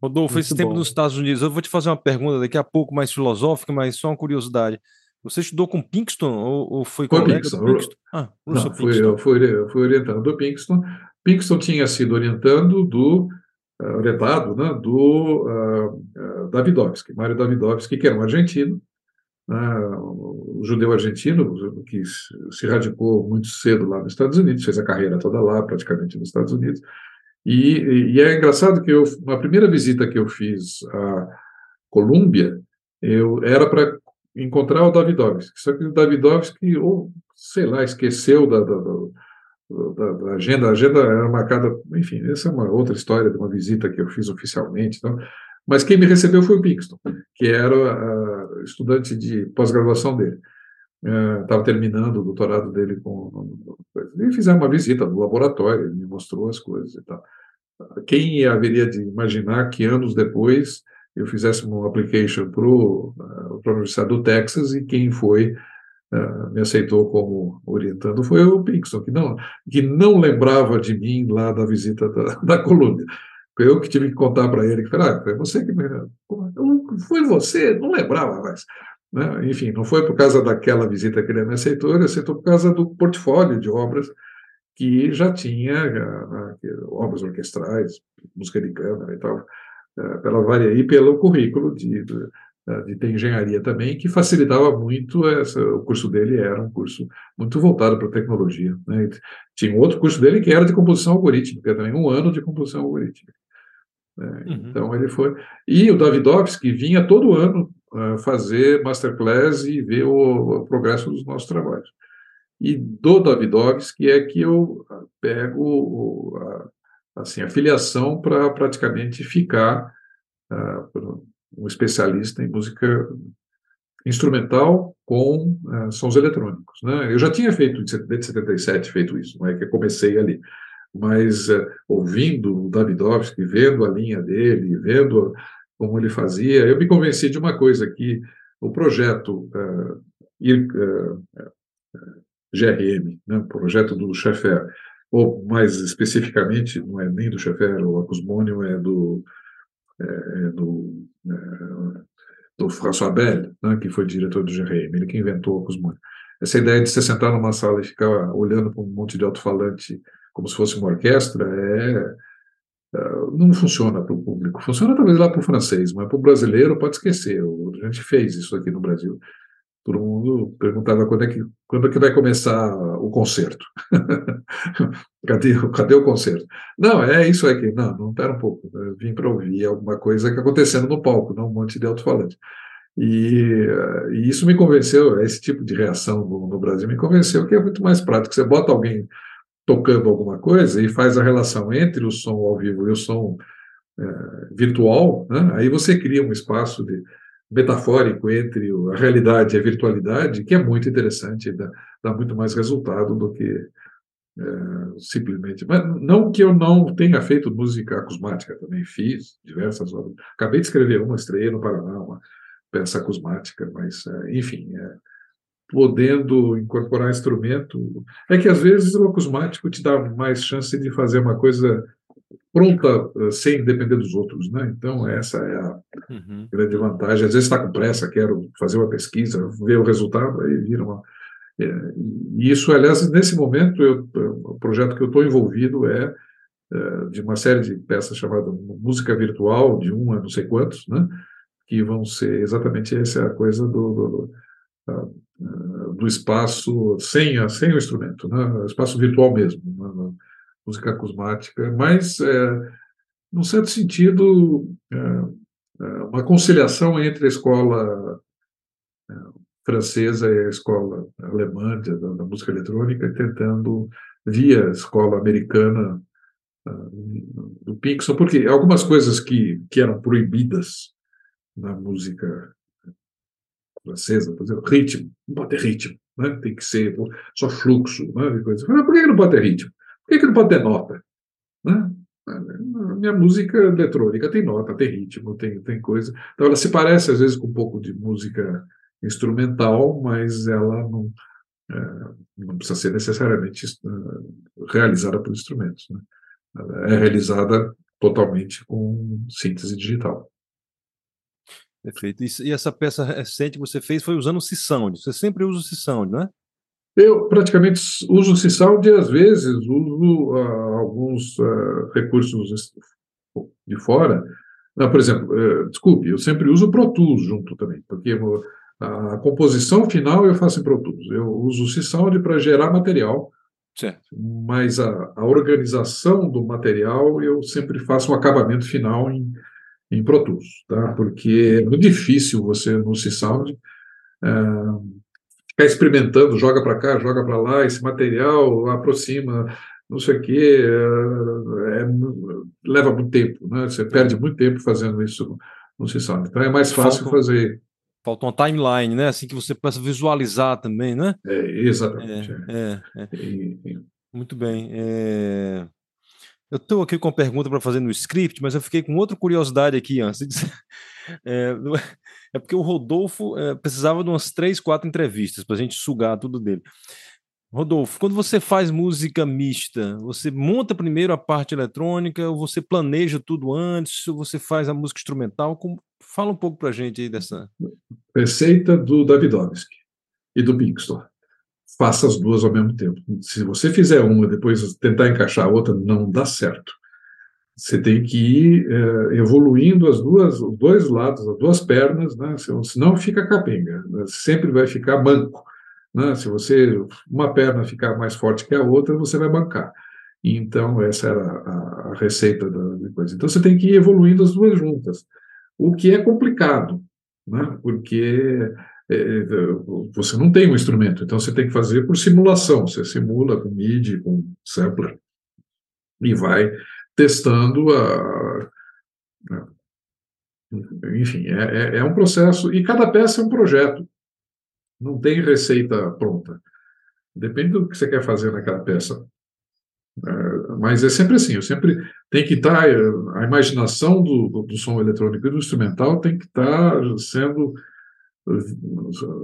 Rodolfo, Muito esse tempo nos Estados Unidos, eu vou te fazer uma pergunta daqui a pouco mais filosófica, mas só uma curiosidade. Você estudou com Pinkston ou, ou foi com Pinkston. Pinkston? Ah, Não, fui, eu fui, eu fui orientando do Pinkston. Pinkston tinha sido orientando do uh, orientado né, do uh, uh, Davidovski, Mário Davidovski, que era um argentino, uh, um judeu argentino, que se radicou muito cedo lá nos Estados Unidos, fez a carreira toda lá, praticamente nos Estados Unidos, e, e, é engraçado que eu, na primeira visita que eu fiz à Colômbia, eu era para encontrar o Davidovski, só que o Davidovski, ou sei lá, esqueceu da, da, da, da, agenda, a agenda era marcada, enfim, essa é uma outra história de uma visita que eu fiz oficialmente, então, Mas quem me recebeu foi o Pinkston, que era uh, estudante de pós-graduação dele. Estava uh, terminando o doutorado dele com. E fizeram uma visita no laboratório, ele me mostrou as coisas e tal. Quem haveria de imaginar que anos depois eu fizesse uma application para uh, a Universidade do Texas e quem foi uh, me aceitou como orientando foi o Pinkston, que não, que não lembrava de mim lá da visita da, [LAUGHS] da Colômbia. Eu que tive que contar para ele, que falei, ah, foi você que me... Foi você? Não lembrava mais. Né? Enfim, não foi por causa daquela visita que ele me aceitou, ele aceitou por causa do portfólio de obras que já tinha, né, obras orquestrais, música de câmara e tal, eh, pela varia e pelo currículo de, de, eh, de engenharia também, que facilitava muito essa, o curso dele era um curso muito voltado para tecnologia. Né? Tinha um outro curso dele que era de composição algorítmica, também um ano de composição algorítmica. Né? Uhum. Então ele foi. E o Davidovski vinha todo ano uh, fazer masterclass e ver o, o, progresso dos nossos trabalhos. E do Davidovski é que eu pego o, a, assim, a filiação para praticamente ficar uh, um especialista em música instrumental com uh, sons eletrônicos. Né? Eu já tinha feito, desde 77, feito isso, não é que eu comecei ali. Mas uh, ouvindo o Davidovski, vendo a linha dele, vendo como ele fazia, eu me convenci de uma coisa, que o projeto uh, GRM, né, projeto do Schaeffer, ou mais especificamente, não é nem do Schaeffer, o Acusmonium é do, é, é do, é, do François Bell, né, que foi diretor do GRM, ele que inventou o Acusmonium. Essa ideia de você sentar numa sala e ficar olhando para um monte de alto-falante como se fosse uma orquestra é, é não funciona para o público. Funciona talvez lá para o francês, mas para o brasileiro pode esquecer. A gente fez isso aqui no Brasil. Todo mundo perguntava quando é que, quando é que vai começar o concerto. [LAUGHS] cadê, cadê o concerto? Não, é isso aqui. Não, não, espera um pouco. Eu vim para ouvir alguma coisa que acontecendo no palco, não um monte de alto-falante. E, e, isso me convenceu, esse tipo de reação no, no, Brasil me convenceu que é muito mais prático. Você bota alguém tocando alguma coisa e faz a relação entre o som ao vivo e o som é, virtual, né? aí você cria um espaço de, metafórico entre a realidade e a virtualidade, que é muito interessante, dá, dá muito mais resultado do que é, simplesmente. Mas não que eu não tenha feito música acusmática, também fiz diversas obras. Acabei de escrever uma, estreia no Paraná, uma peça acusmática, mas, é, enfim, é, podendo incorporar instrumento. É que às vezes o acusmático te dá mais chance de fazer uma coisa pronta eh, sem depender dos outros, né? Então essa é a uhum. grande vantagem. Às vezes está com pressa, quero fazer uma pesquisa, ver o resultado, aí vira uma é, e isso, aliás, nesse momento, eu, o projeto que eu estou envolvido é, é, de uma série de peças chamada música virtual, de um a não sei quantos, né? Que vão ser exatamente essa coisa do, do, do, espaço sem, a, sem o instrumento, né? Espaço virtual mesmo. Né? música acusmática, mas, é, num certo sentido, é, é, uma conciliação entre a escola é, francesa e a escola alemã da, da música eletrônica, tentando, via escola americana é, do Pixel, porque algumas coisas que, que eram proibidas na música francesa, por exemplo, ritmo, não pode ter ritmo, né? tem que ser só fluxo, né? Coisa. Por que não pode ter ritmo? Por que, não pode ter nota? Né? Minha música eletrônica tem nota, tem ritmo, tem, tem coisa. Então ela se parece às vezes com um pouco de música instrumental, mas ela não, é, não precisa ser necessariamente uh, realizada por instrumentos. Né? Ela é realizada totalmente com síntese digital. Perfeito. E essa peça recente que você fez foi usando o C-Sound. Você sempre usa o C-Sound, não é? Eu praticamente uso o Cisaldi, às vezes uso uh, alguns uh, recursos de fora. Uh, por exemplo, eh, desculpe, eu sempre uso o Pro Tools junto também, porque a composição final eu faço em Pro Tools. Eu uso o Cisaldi para gerar material, certo. mas a, a, organização do material eu sempre faço o acabamento final em, em Pro Tools, tá? porque é muito difícil você no Cisaldi uh, ficar experimentando, joga para cá, joga para lá, esse material aproxima, não sei o quê, é, é, leva muito tempo, né? Você perde muito tempo fazendo isso se sabe. Então é mais fácil Falta- fazer. Falta uma timeline, né? Assim que você possa visualizar também, né? É, exatamente. é. É, é. E- Muito bem. é, Eu estou aqui com uma pergunta para fazer no script, mas eu fiquei com outra curiosidade aqui antes. [LAUGHS] É, é- é porque o Rodolfo é, precisava de umas três, quatro entrevistas para a gente sugar tudo dele. Rodolfo, quando você faz música mista, você monta primeiro a parte eletrônica, ou você planeja tudo antes, ou você faz a música instrumental? Como- Fala um pouco para a gente aí dessa. Receita do Davidovski e do Pinkston. Faça as duas ao mesmo tempo. Se você fizer uma e depois tentar encaixar a outra, não dá certo. Você tem que ir eh, evoluindo as duas, os dois lados, as duas pernas, né? Se- senão fica capenga. né? Sempre vai ficar manco. Né? Se você uma perna ficar mais forte que a outra, você vai bancar. Então essa era a, a receita da coisa. Então você tem que ir evoluindo as duas juntas, o que é complicado, né? Porque é, você não tem um instrumento, então você tem que fazer por simulação. Você simula com MIDI, com sampler, e vai testando a. Enfim, é, é- é um processo, e cada peça é um projeto. Não tem receita pronta. Depende do que você quer fazer naquela peça. É, mas é sempre assim, eu sempre tem que estar, a imaginação do, do, som eletrônico e do instrumental tem que estar sendo eh,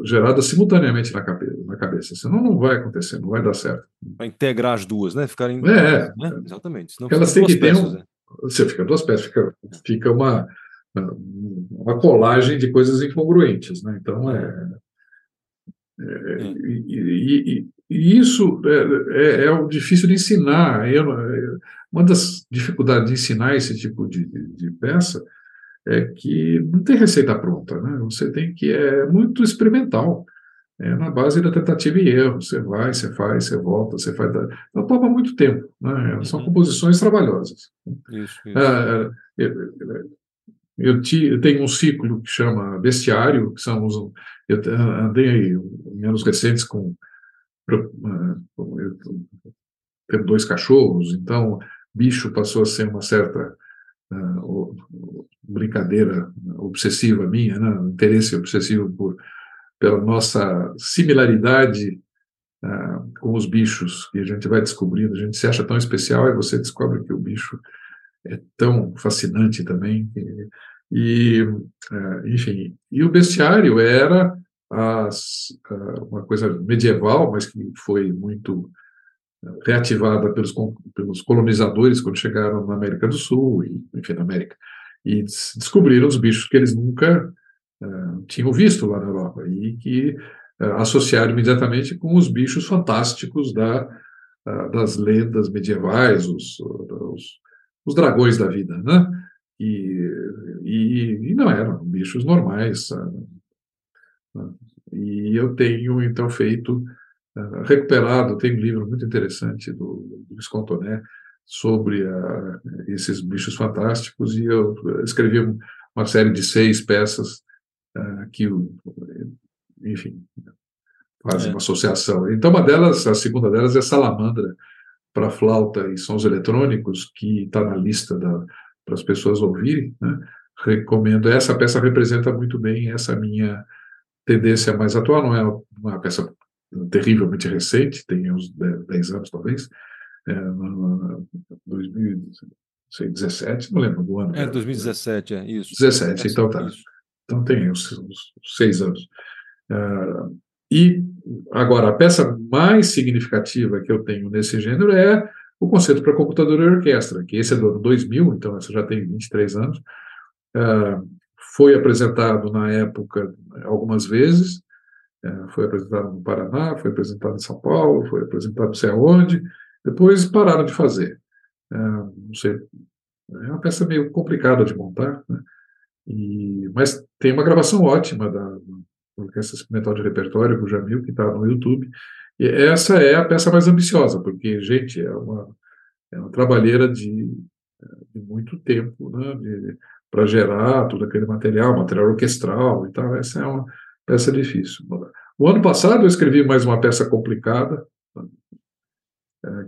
gerada simultaneamente na cabeça, na cabeça, senão não vai acontecer, não vai dar certo. Para integrar as duas, né? Ficarem. É, né? Exatamente. Senão elas têm que ter um- né? Você fica duas peças, fica, fica uma, uma colagem de coisas incongruentes, né? Então é, é, e, e- e- e isso é, é, é o difícil de ensinar. Eu, é, uma das dificuldades de ensinar esse tipo de, de- de peça é que não tem receita pronta, né? Você tem que é muito experimental. É na base da tentativa e erro. Você vai, você faz, você volta, você faz. Então toma muito tempo, né? São Uhum. composições trabalhosas. Isso, isso. Ah, eu, eu, ti- eu tenho um ciclo que chama Bestiário, que são os. Eu te- andei aí, em anos recentes com. ah, com- eu tenho dois cachorros, então bicho passou a ser uma certa ah, brincadeira obsessiva minha, né? interesse obsessivo por, pela nossa similaridade ah, com os bichos, que a gente vai descobrindo, a gente se acha tão especial e você descobre que o bicho é tão fascinante também. E, e, eh, enfim, e o bestiário era as, ah, uma coisa medieval, mas que foi muito reativada pelos, pelos colonizadores quando chegaram na América do Sul, e, enfim, na América, e des- descobriram os bichos que eles nunca ah, tinham visto lá na Europa e que ah, associaram imediatamente com os bichos fantásticos da, ah, das lendas medievais, os, os, os dragões da vida, né? E, e, e não eram bichos normais. E eu tenho, então, feito, recuperado, tem um livro muito interessante do, do Viscontoné sobre ah, esses bichos fantásticos, e eu escrevi um- uma série de seis peças ah, que, enfim, fazem É. uma associação. Então, uma delas, a segunda delas é Salamandra, para flauta e sons eletrônicos, que está na lista para as pessoas ouvirem. Né? Recomendo. Essa peça representa muito bem essa minha tendência mais atual. Não é uma peça terrivelmente recente, tem uns 10 anos talvez, é, no- no- 2017, não lembro do ano. É, 2017, é isso. 17, então tá. Isso. Então tem uns, uns seis anos. Ah, e agora, a peça mais significativa que eu tenho nesse gênero é o concerto para computador e orquestra, que esse é do ano 2000, então essa já tem 23 anos. Ah, foi apresentado na época algumas vezes, eh, foi apresentado no Paraná, foi apresentado em São Paulo, foi apresentado não sei aonde, depois pararam de fazer. Ah, não sei, é uma peça meio complicada de montar, né? E, mas tem uma gravação ótima da Orquestra Experimental de Repertório, do Jamil, que está no YouTube. E essa é a peça mais ambiciosa, porque, gente, é uma, é uma trabalheira de, de muito tempo né, para gerar todo aquele material, material orquestral e tal. Essa é uma peça difícil. O ano passado eu escrevi mais uma peça complicada, é,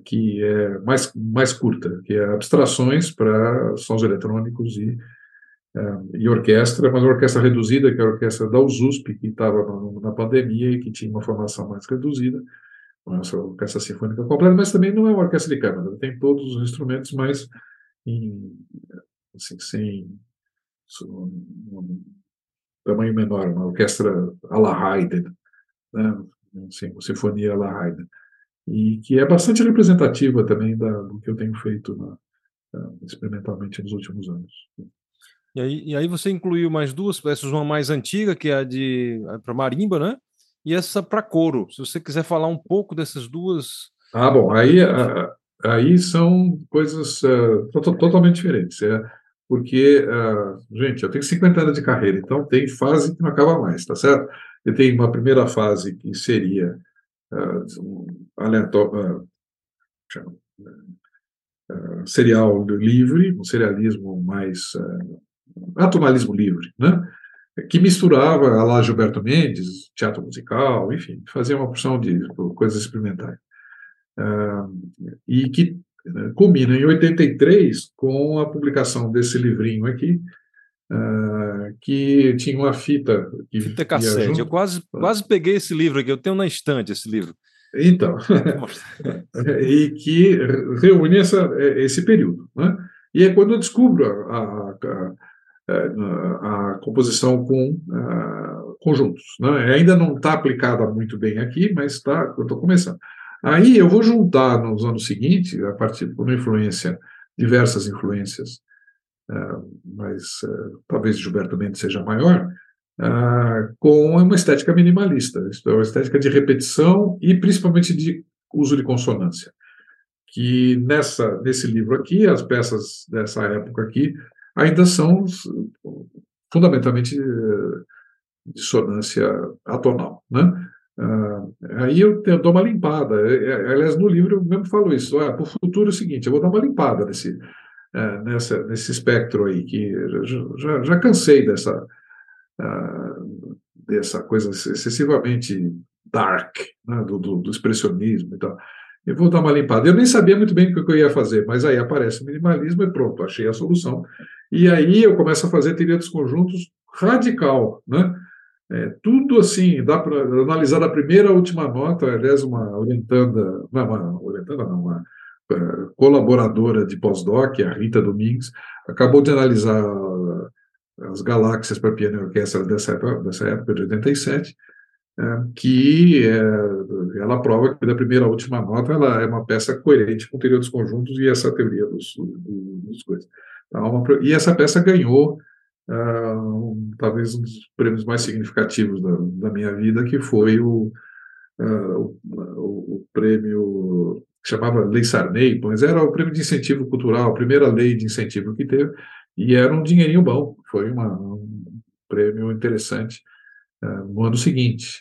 que é mais, mais curta, que é Abstrações para Sons Eletrônicos e e orquestra, mas uma orquestra reduzida, que é a orquestra da USUSP, que estava na, pandemia e que tinha uma formação mais reduzida, essa orquestra sinfônica completa, mas também não é uma orquestra de câmara, tem todos os instrumentos, mas em, assim, sem um tamanho menor, uma orquestra à la Haydn, né? assim, uma sinfonia à la Haydn, e que é bastante representativa também da, do que eu tenho feito na, experimentalmente nos últimos anos. E aí, e aí você incluiu mais duas peças, uma mais antiga, que é a de para marimba, né? E essa para coro. Se você quiser falar um pouco dessas duas. Ah, bom, aí, aí são coisas uh, totalmente diferentes. É, porque, uh, gente, eu tenho 50 anos de carreira, então tem fase que não acaba mais, tá certo? Eu tenho uma primeira fase que seria aleatório, uh, serial livre, um serialismo mais atonalismo livre, né? que misturava a lá Gilberto Mendes, teatro musical, enfim, fazia uma porção de coisas experimentais. E que culmina em 83 com a publicação desse livrinho aqui, uh, que tinha uma fita. Que fita cassete. Eu quase, quase peguei esse livro aqui, eu tenho na estante esse livro. Então, [LAUGHS] [LAUGHS] e que reúne essa, esse período. Né? E é quando eu descubro a, a, a composição com uh, conjuntos. Né? Ainda não está aplicada muito bem aqui, mas está, eu estou começando. Aí eu vou juntar nos anos seguintes, a partir de uma influência, diversas influências, mas uh, talvez Gilberto Mendes seja maior, com uma estética minimalista, isto é, uma estética de repetição e principalmente de uso de consonância. Que nessa, nesse livro aqui, as peças dessa época aqui, ainda são fundamentalmente dissonância atonal, né? Uh, aí eu, eu, dou uma limpada. Aliás, no livro eu mesmo falo isso. Ah, para o futuro é o seguinte: eu vou dar uma limpada nesse, uh, nessa, nesse espectro aí, que já, já cansei dessa, uh, dessa coisa excessivamente dark, né, do, do, do, expressionismo e tal. Eu vou dar uma limpada. Eu nem sabia muito bem o que eu ia fazer, mas aí aparece o minimalismo e pronto, achei a solução. E aí eu começo a fazer teoria dos conjuntos radical, né? É, tudo assim, dá para analisar da primeira à última nota, aliás, uma orientanda, não, uma orientanda não, uma colaboradora de pós-doc, a Rita Domingues, acabou de analisar as galáxias para piano e orquestra dessa época, dessa época de 87, é, que é, ela prova que da primeira à última nota ela é uma peça coerente com teoria dos conjuntos e essa teoria dos, dos, coisas. Então, e essa peça ganhou um, talvez um dos prêmios mais significativos da, da minha vida, que foi o, uh, o, o, prêmio chamava Lei Sarney, mas era o prêmio de incentivo cultural, a primeira lei de incentivo que teve, e era um dinheirinho bom, foi uma, um prêmio interessante uh, no ano seguinte.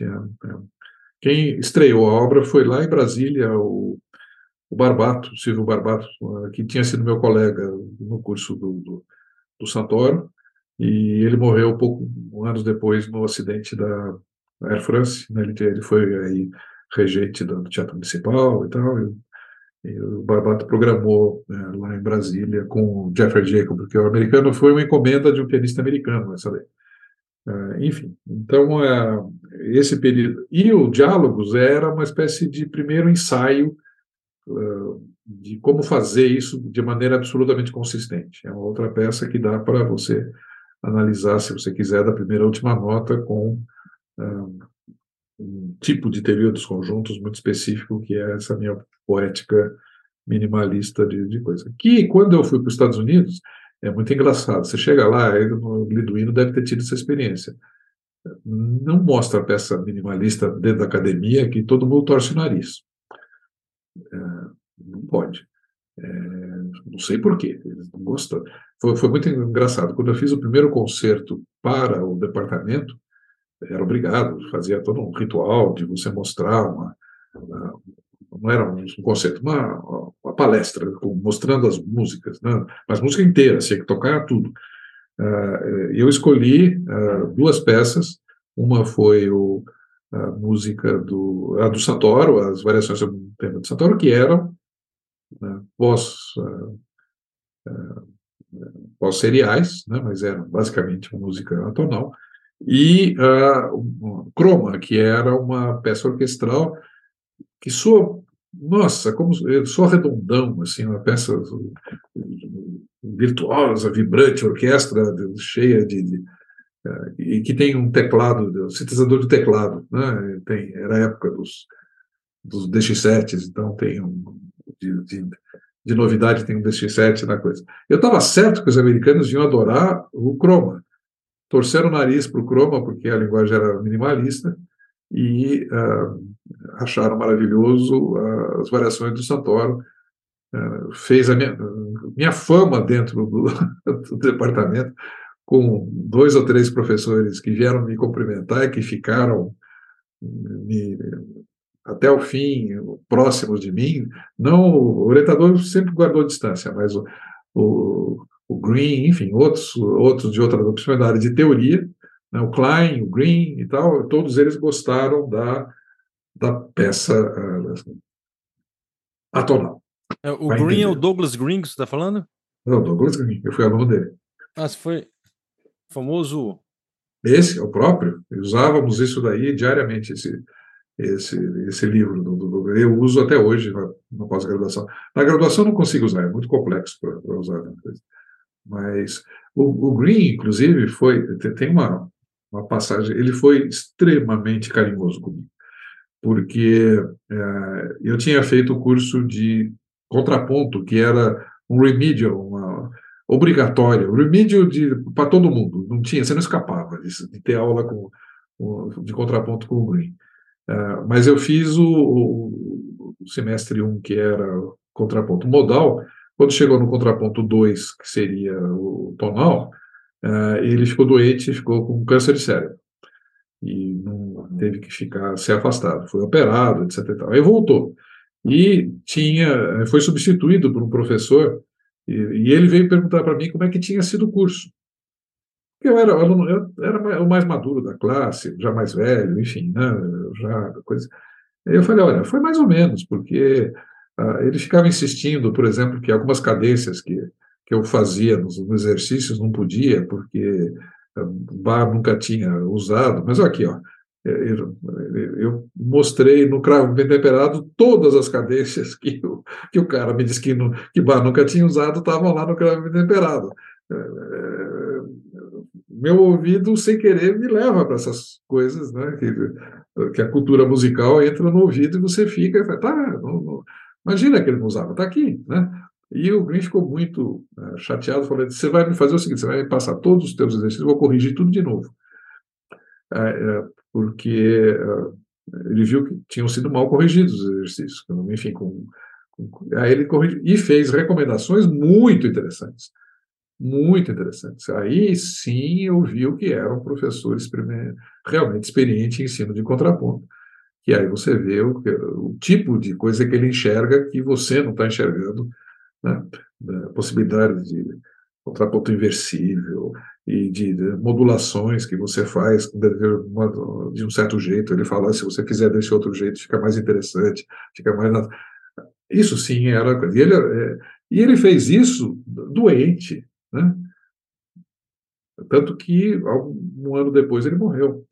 quem estreou a obra foi lá em Brasília, o o Barbato, Silvio Barbato, que tinha sido meu colega no curso do, do, do Santoro, e ele morreu pouco anos depois no acidente da Air France, né? ele, ele foi aí regente do Teatro Municipal e tal, e o Barbato programou né, lá em Brasília com o Jeffrey Jacob, porque o americano foi uma encomenda de um pianista americano, essa lei. Uh, enfim, então uh, esse período. E o Diálogos era uma espécie de primeiro ensaio de como fazer isso de maneira absolutamente consistente. É uma outra peça que dá para você analisar, se você quiser, da primeira à última nota com um tipo de teoria dos conjuntos muito específico, que é essa minha poética minimalista de, de coisa. Que, quando eu fui para os Estados Unidos, é muito engraçado. Você chega lá, o Liduino deve ter tido essa experiência. Não mostra a peça minimalista dentro da academia que todo mundo torce o nariz. É, não pode. É, não sei porquê, eles não gostam. Foi, foi, muito engraçado. Quando eu fiz o primeiro concerto para o departamento, era obrigado, fazia todo um ritual de você mostrar uma não era um concerto, uma, uma palestra, mostrando as músicas, né? mas música inteira, tinha que tocar tudo. Uh, eu escolhi uh, duas peças, uma foi o, a música do, a do Santoro, as variações do tema do Santoro, que eram né, voz uh, uh, pós-seriais, né, mas era basicamente uma música atonal, e uh, Croma, que era uma peça orquestral que soa, nossa, como soa redondão, assim, uma peça virtuosa, vibrante, orquestra cheia de, de uh, e que tem um teclado, um sintetizador de teclado, né? Tem, era a época dos, dos DX7s, então tem um de, de, de novidade tem um DX7 na coisa. Eu estava certo que os americanos iam adorar o Chroma, torceram o nariz para o Chroma, porque a linguagem era minimalista, e uh, acharam maravilhoso uh, as variações do Santoro. Uh, fez a minha, minha fama dentro do, [LAUGHS] do, departamento, com dois ou três professores que vieram me cumprimentar que ficaram me, até o fim, próximos de mim. Não, o orientador sempre guardou distância, mas o, o o Green, enfim, outros, outros de outra opção da área de teoria, né, o Klein, o Green e tal, todos eles gostaram da, da peça uh, atonal. É, o Green entender. é o Douglas Green que você está falando? Não, Douglas Green, eu fui aluno dele. Ah, você foi famoso... Esse, é o próprio, usávamos isso daí diariamente, esse, esse, esse livro. Do, do, eu uso até hoje na, na pós-graduação. Na graduação não consigo usar, é muito complexo para usar. Né? Mas o, o Green, inclusive, foi tem uma, uma passagem. Ele foi extremamente carinhoso comigo, porque é, eu tinha feito o curso de contraponto, que era um remedial, uma obrigatório, remedial para todo mundo. Não tinha, você não escapava disso, de ter aula com, de contraponto com o Green. Uh, mas eu fiz o, o, o semestre 1, um, que era contraponto modal, quando chegou no contraponto 2, que seria o tonal, uh, ele ficou doente, ficou com câncer de cérebro. E não teve que ficar, ser afastado. Foi operado, etc. E Aí voltou. E tinha, foi substituído por um professor, e, e ele veio perguntar para mim como é que tinha sido o curso. Eu era, eu era o mais maduro da classe, já mais velho, enfim, né, já coisa. Eu falei, olha, foi mais ou menos, porque ah, ele ficava insistindo, por exemplo, que algumas cadências que, que eu fazia nos, exercícios não podia, porque o ah, bar nunca tinha usado. Mas aqui, ó, eu, eu, mostrei no cravo bem temperado todas as cadências que o, que o cara me disse que, no, que bar nunca tinha usado estavam lá no cravo bem temperado. Meu ouvido, sem querer, me leva para essas coisas, né? Que, que, a cultura musical entra no ouvido e você fica tá, não, não, Imagina que ele não usava, está aqui, né? E o Green ficou muito uh, chateado, falando: você vai me fazer o seguinte, você vai me passar todos os teus exercícios, eu vou corrigir tudo de novo. Uh, uh, porque ele viu que tinham sido mal corrigidos os exercícios, enfim, com, com, aí ele corrigiu e fez recomendações muito interessantes, muito interessantes. Aí sim eu vi o que era um professor realmente experiente em ensino de contraponto que aí você vê o, o, tipo de coisa que ele enxerga que você não está enxergando, né? Da possibilidade de contraponto inversível e de, de, modulações que você faz de um certo jeito. Ele fala, se você fizer desse outro jeito, fica mais interessante, fica mais... Isso sim era... E ele, é, e ele fez isso doente, né? Tanto que, um ano depois, ele morreu.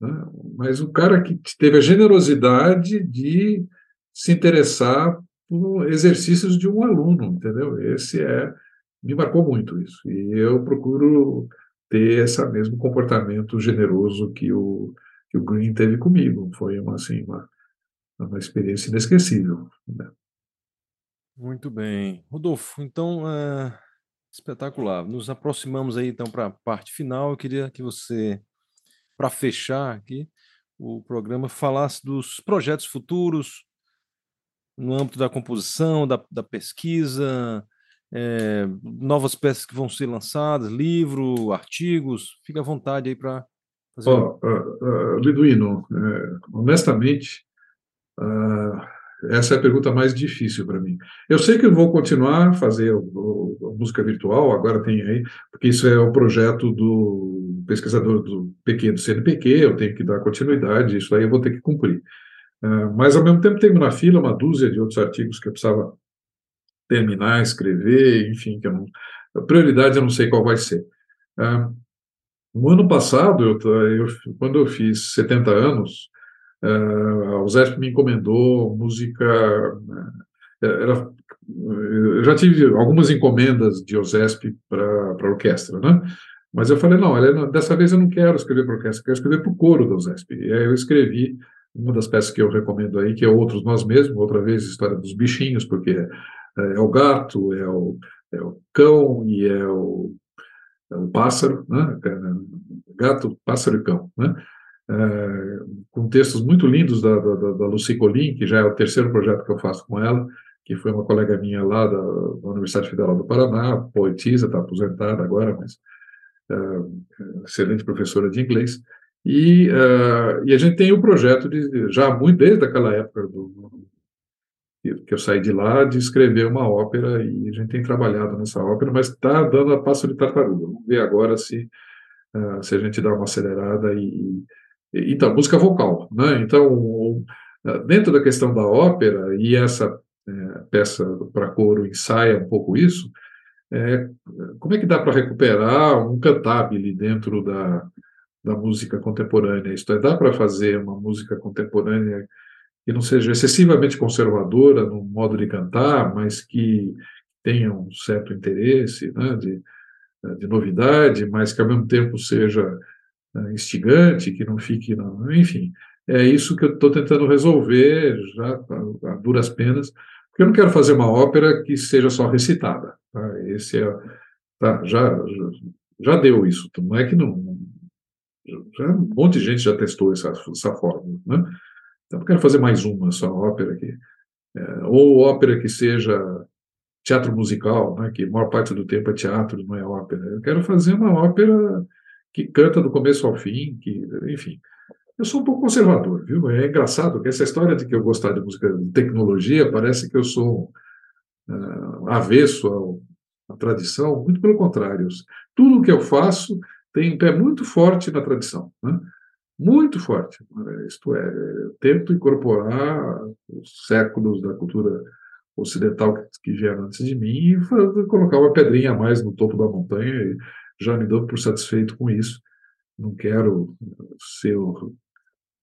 Né? Mas o cara que teve a generosidade de se interessar exercícios de um aluno, entendeu? Esse é me marcou muito isso. E eu procuro ter esse mesmo comportamento generoso que o que o Green teve comigo. Foi uma assim uma, uma experiência inesquecível. Né? Muito bem, Rodolfo. Então, é, espetacular. Nos aproximamos aí então para a parte final. Eu queria que você para fechar aqui o programa, falasse dos projetos futuros no âmbito da composição, da, da pesquisa, é, novas peças que vão ser lançadas, livro, artigos. Fique à vontade aí para fazer. Oh, uh, uh, Liduino, uh, honestamente, essa é a pergunta mais difícil para mim. Eu sei que eu vou continuar a fazer o, o, a música virtual, agora tem aí, porque isso é o projeto do pesquisador do PQ, do CNPq, eu tenho que dar continuidade, isso aí eu vou ter que cumprir. Uh, mas, ao mesmo tempo, tenho na fila uma dúzia de outros artigos que eu precisava terminar, escrever, enfim, que eu não, a prioridade eu não sei qual vai ser. Ah, no ano passado, eu, eu, quando eu fiz 70 anos, uh, a USESP me encomendou música. Era, eu já tive algumas encomendas de OSESP para orquestra, né? Mas eu falei, não, olha, dessa vez eu não quero escrever para orquestra, eu quero escrever para o coro da USESP. E aí eu escrevi uma das peças que eu recomendo aí, que é Outros Nós Mesmos, outra vez, História dos Bichinhos, porque é, é o gato, é o, é o cão e é o, é o pássaro, né? gato, pássaro e cão, né? É, com textos muito lindos da, da, da Lucy Colim, que já é o terceiro projeto que eu faço com ela, que foi uma colega minha lá da, da Universidade Federal do Paraná, poetisa, está aposentada agora, mas uh, excelente professora de inglês. E, uh, e a gente tem o projeto de, já muito desde aquela época do, que eu saí de lá, de escrever uma ópera, e a gente tem trabalhado nessa ópera, mas está dando a passo de tartaruga. Vamos ver agora se, uh, se a gente dá uma acelerada e, e então, música vocal, né? Então, dentro da questão da ópera, e essa é, peça para coro ensaia um pouco isso, é, como é que dá para recuperar um cantabile dentro da, da música contemporânea? Isto é, dá para fazer uma música contemporânea que não seja excessivamente conservadora no modo de cantar, mas que tenha um certo interesse né, de, de novidade, mas que ao mesmo tempo seja é, instigante, que não fique, enfim, é isso que eu estou tentando resolver já a, duras penas, porque eu não quero fazer uma ópera que seja só recitada. Tá? Esse é, tá, já, já, já deu isso, não é que não, já, um monte de gente já testou essa, essa fórmula, né? Então, não quero fazer mais uma só ópera aqui, é, ou ópera que seja teatro musical, né? que a maior parte do tempo é teatro, não é ópera. Eu quero fazer uma ópera que canta do começo ao fim, que, enfim. Eu sou um pouco conservador, viu? É engraçado que essa história de que eu gostar de música de tecnologia parece que eu sou uh, avesso à tradição, muito pelo contrário. Tudo o que eu faço tem um pé muito forte na tradição, né? muito forte. Isto é, tento incorporar os séculos da cultura ocidental que, vieram antes de mim e colocar uma pedrinha a mais no topo da montanha e já me dou por satisfeito com isso. Não quero ser o,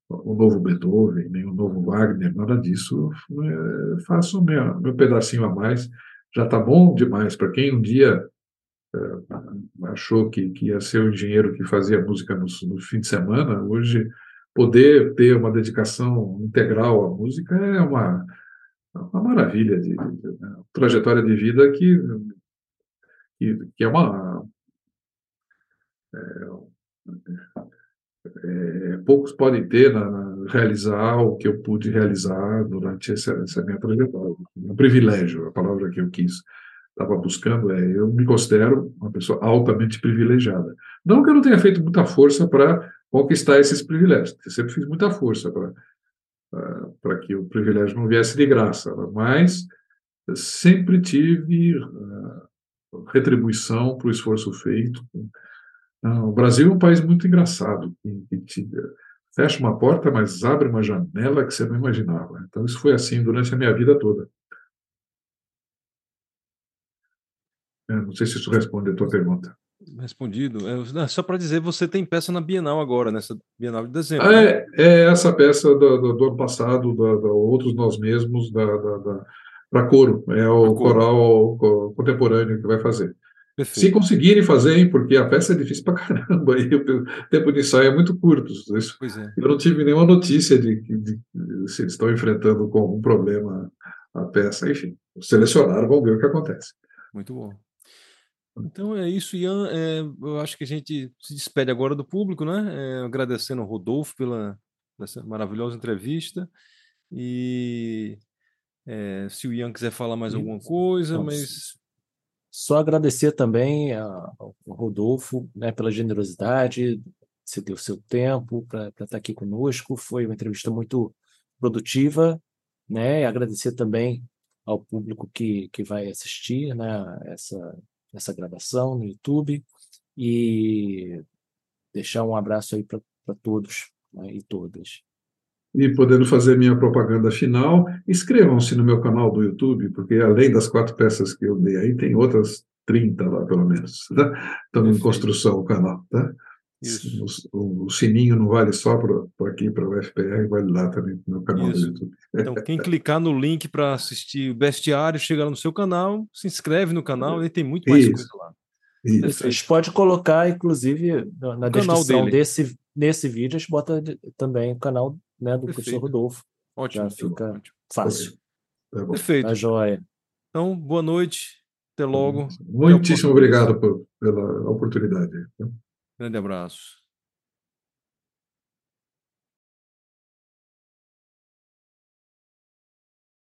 novo Beethoven, nem o novo Wagner, nada disso. É, faço meu, meu pedacinho a mais. Já está bom demais. Para quem um dia achou que, que ia ser o engenheiro que fazia música no, no fim de semana, hoje poder ter uma dedicação integral à música é uma, uma maravilha de, de, de, de trajetória de vida que, que, que é uma, é, é, poucos podem ter, na, na, realizar o que eu pude realizar durante essa, essa minha trajetória. Um privilégio, a palavra que eu quis, estava buscando é, eu me considero uma pessoa altamente privilegiada. Não que eu não tenha feito muita força para conquistar esses privilégios, eu sempre fiz muita força para para que o privilégio não viesse de graça, mas sempre tive uh, retribuição para o esforço feito, o Brasil é um país muito engraçado, que, fecha uma porta, mas abre uma janela que você não imaginava. Então, isso foi assim durante a minha vida toda. Eu não sei se isso responde a tua pergunta. Respondido. É, só para dizer, você tem peça na Bienal agora, nessa Bienal de dezembro. É, né? é essa peça do, do, do ano passado, da, da, Outros Nós Mesmos, da, da para coro. É o coral contemporâneo que vai fazer. Perfeito. Se conseguirem fazer, porque a peça é difícil para caramba e o tempo de ensaio é muito curto. É. Eu não tive nenhuma notícia de que se eles estão enfrentando com algum problema a peça. Enfim, selecionaram, vamos ver o que acontece. Muito bom. Então é isso, Ian. É, eu acho que a gente se despede agora do público, né? É, agradecendo ao Rodolfo pela essa maravilhosa entrevista. E é, se o Ian quiser falar mais alguma coisa, Nossa. mas só agradecer também ao Rodolfo né, pela generosidade, você deu seu tempo para estar aqui conosco. Foi uma entrevista muito produtiva, né? E agradecer também ao público que, que vai assistir né, essa, essa gravação no YouTube e deixar um abraço aí para todos né, e todas e podendo fazer minha propaganda final, inscrevam-se no meu canal do YouTube, porque além das quatro peças que eu dei aí, tem outras 30 lá, pelo menos. Tá? Estamos em construção o canal. Tá? O, o, sininho não vale só para aqui, para o FPR, vale lá também no canal Isso. do YouTube. Então, quem [LAUGHS] clicar no link para assistir o Bestiário, chega lá no seu canal, se inscreve no canal e tem muito mais Isso. coisa lá. Isso. A gente pode colocar, inclusive, na, descrição desse nesse vídeo, a gente bota também o canal né, do Perfeito. professor Rodolfo. Ótimo. Já fica ótimo. fácil. Tá Perfeito. Tá joia. Então, boa noite. Até logo. Muitíssimo obrigado por, pela oportunidade. Grande abraço.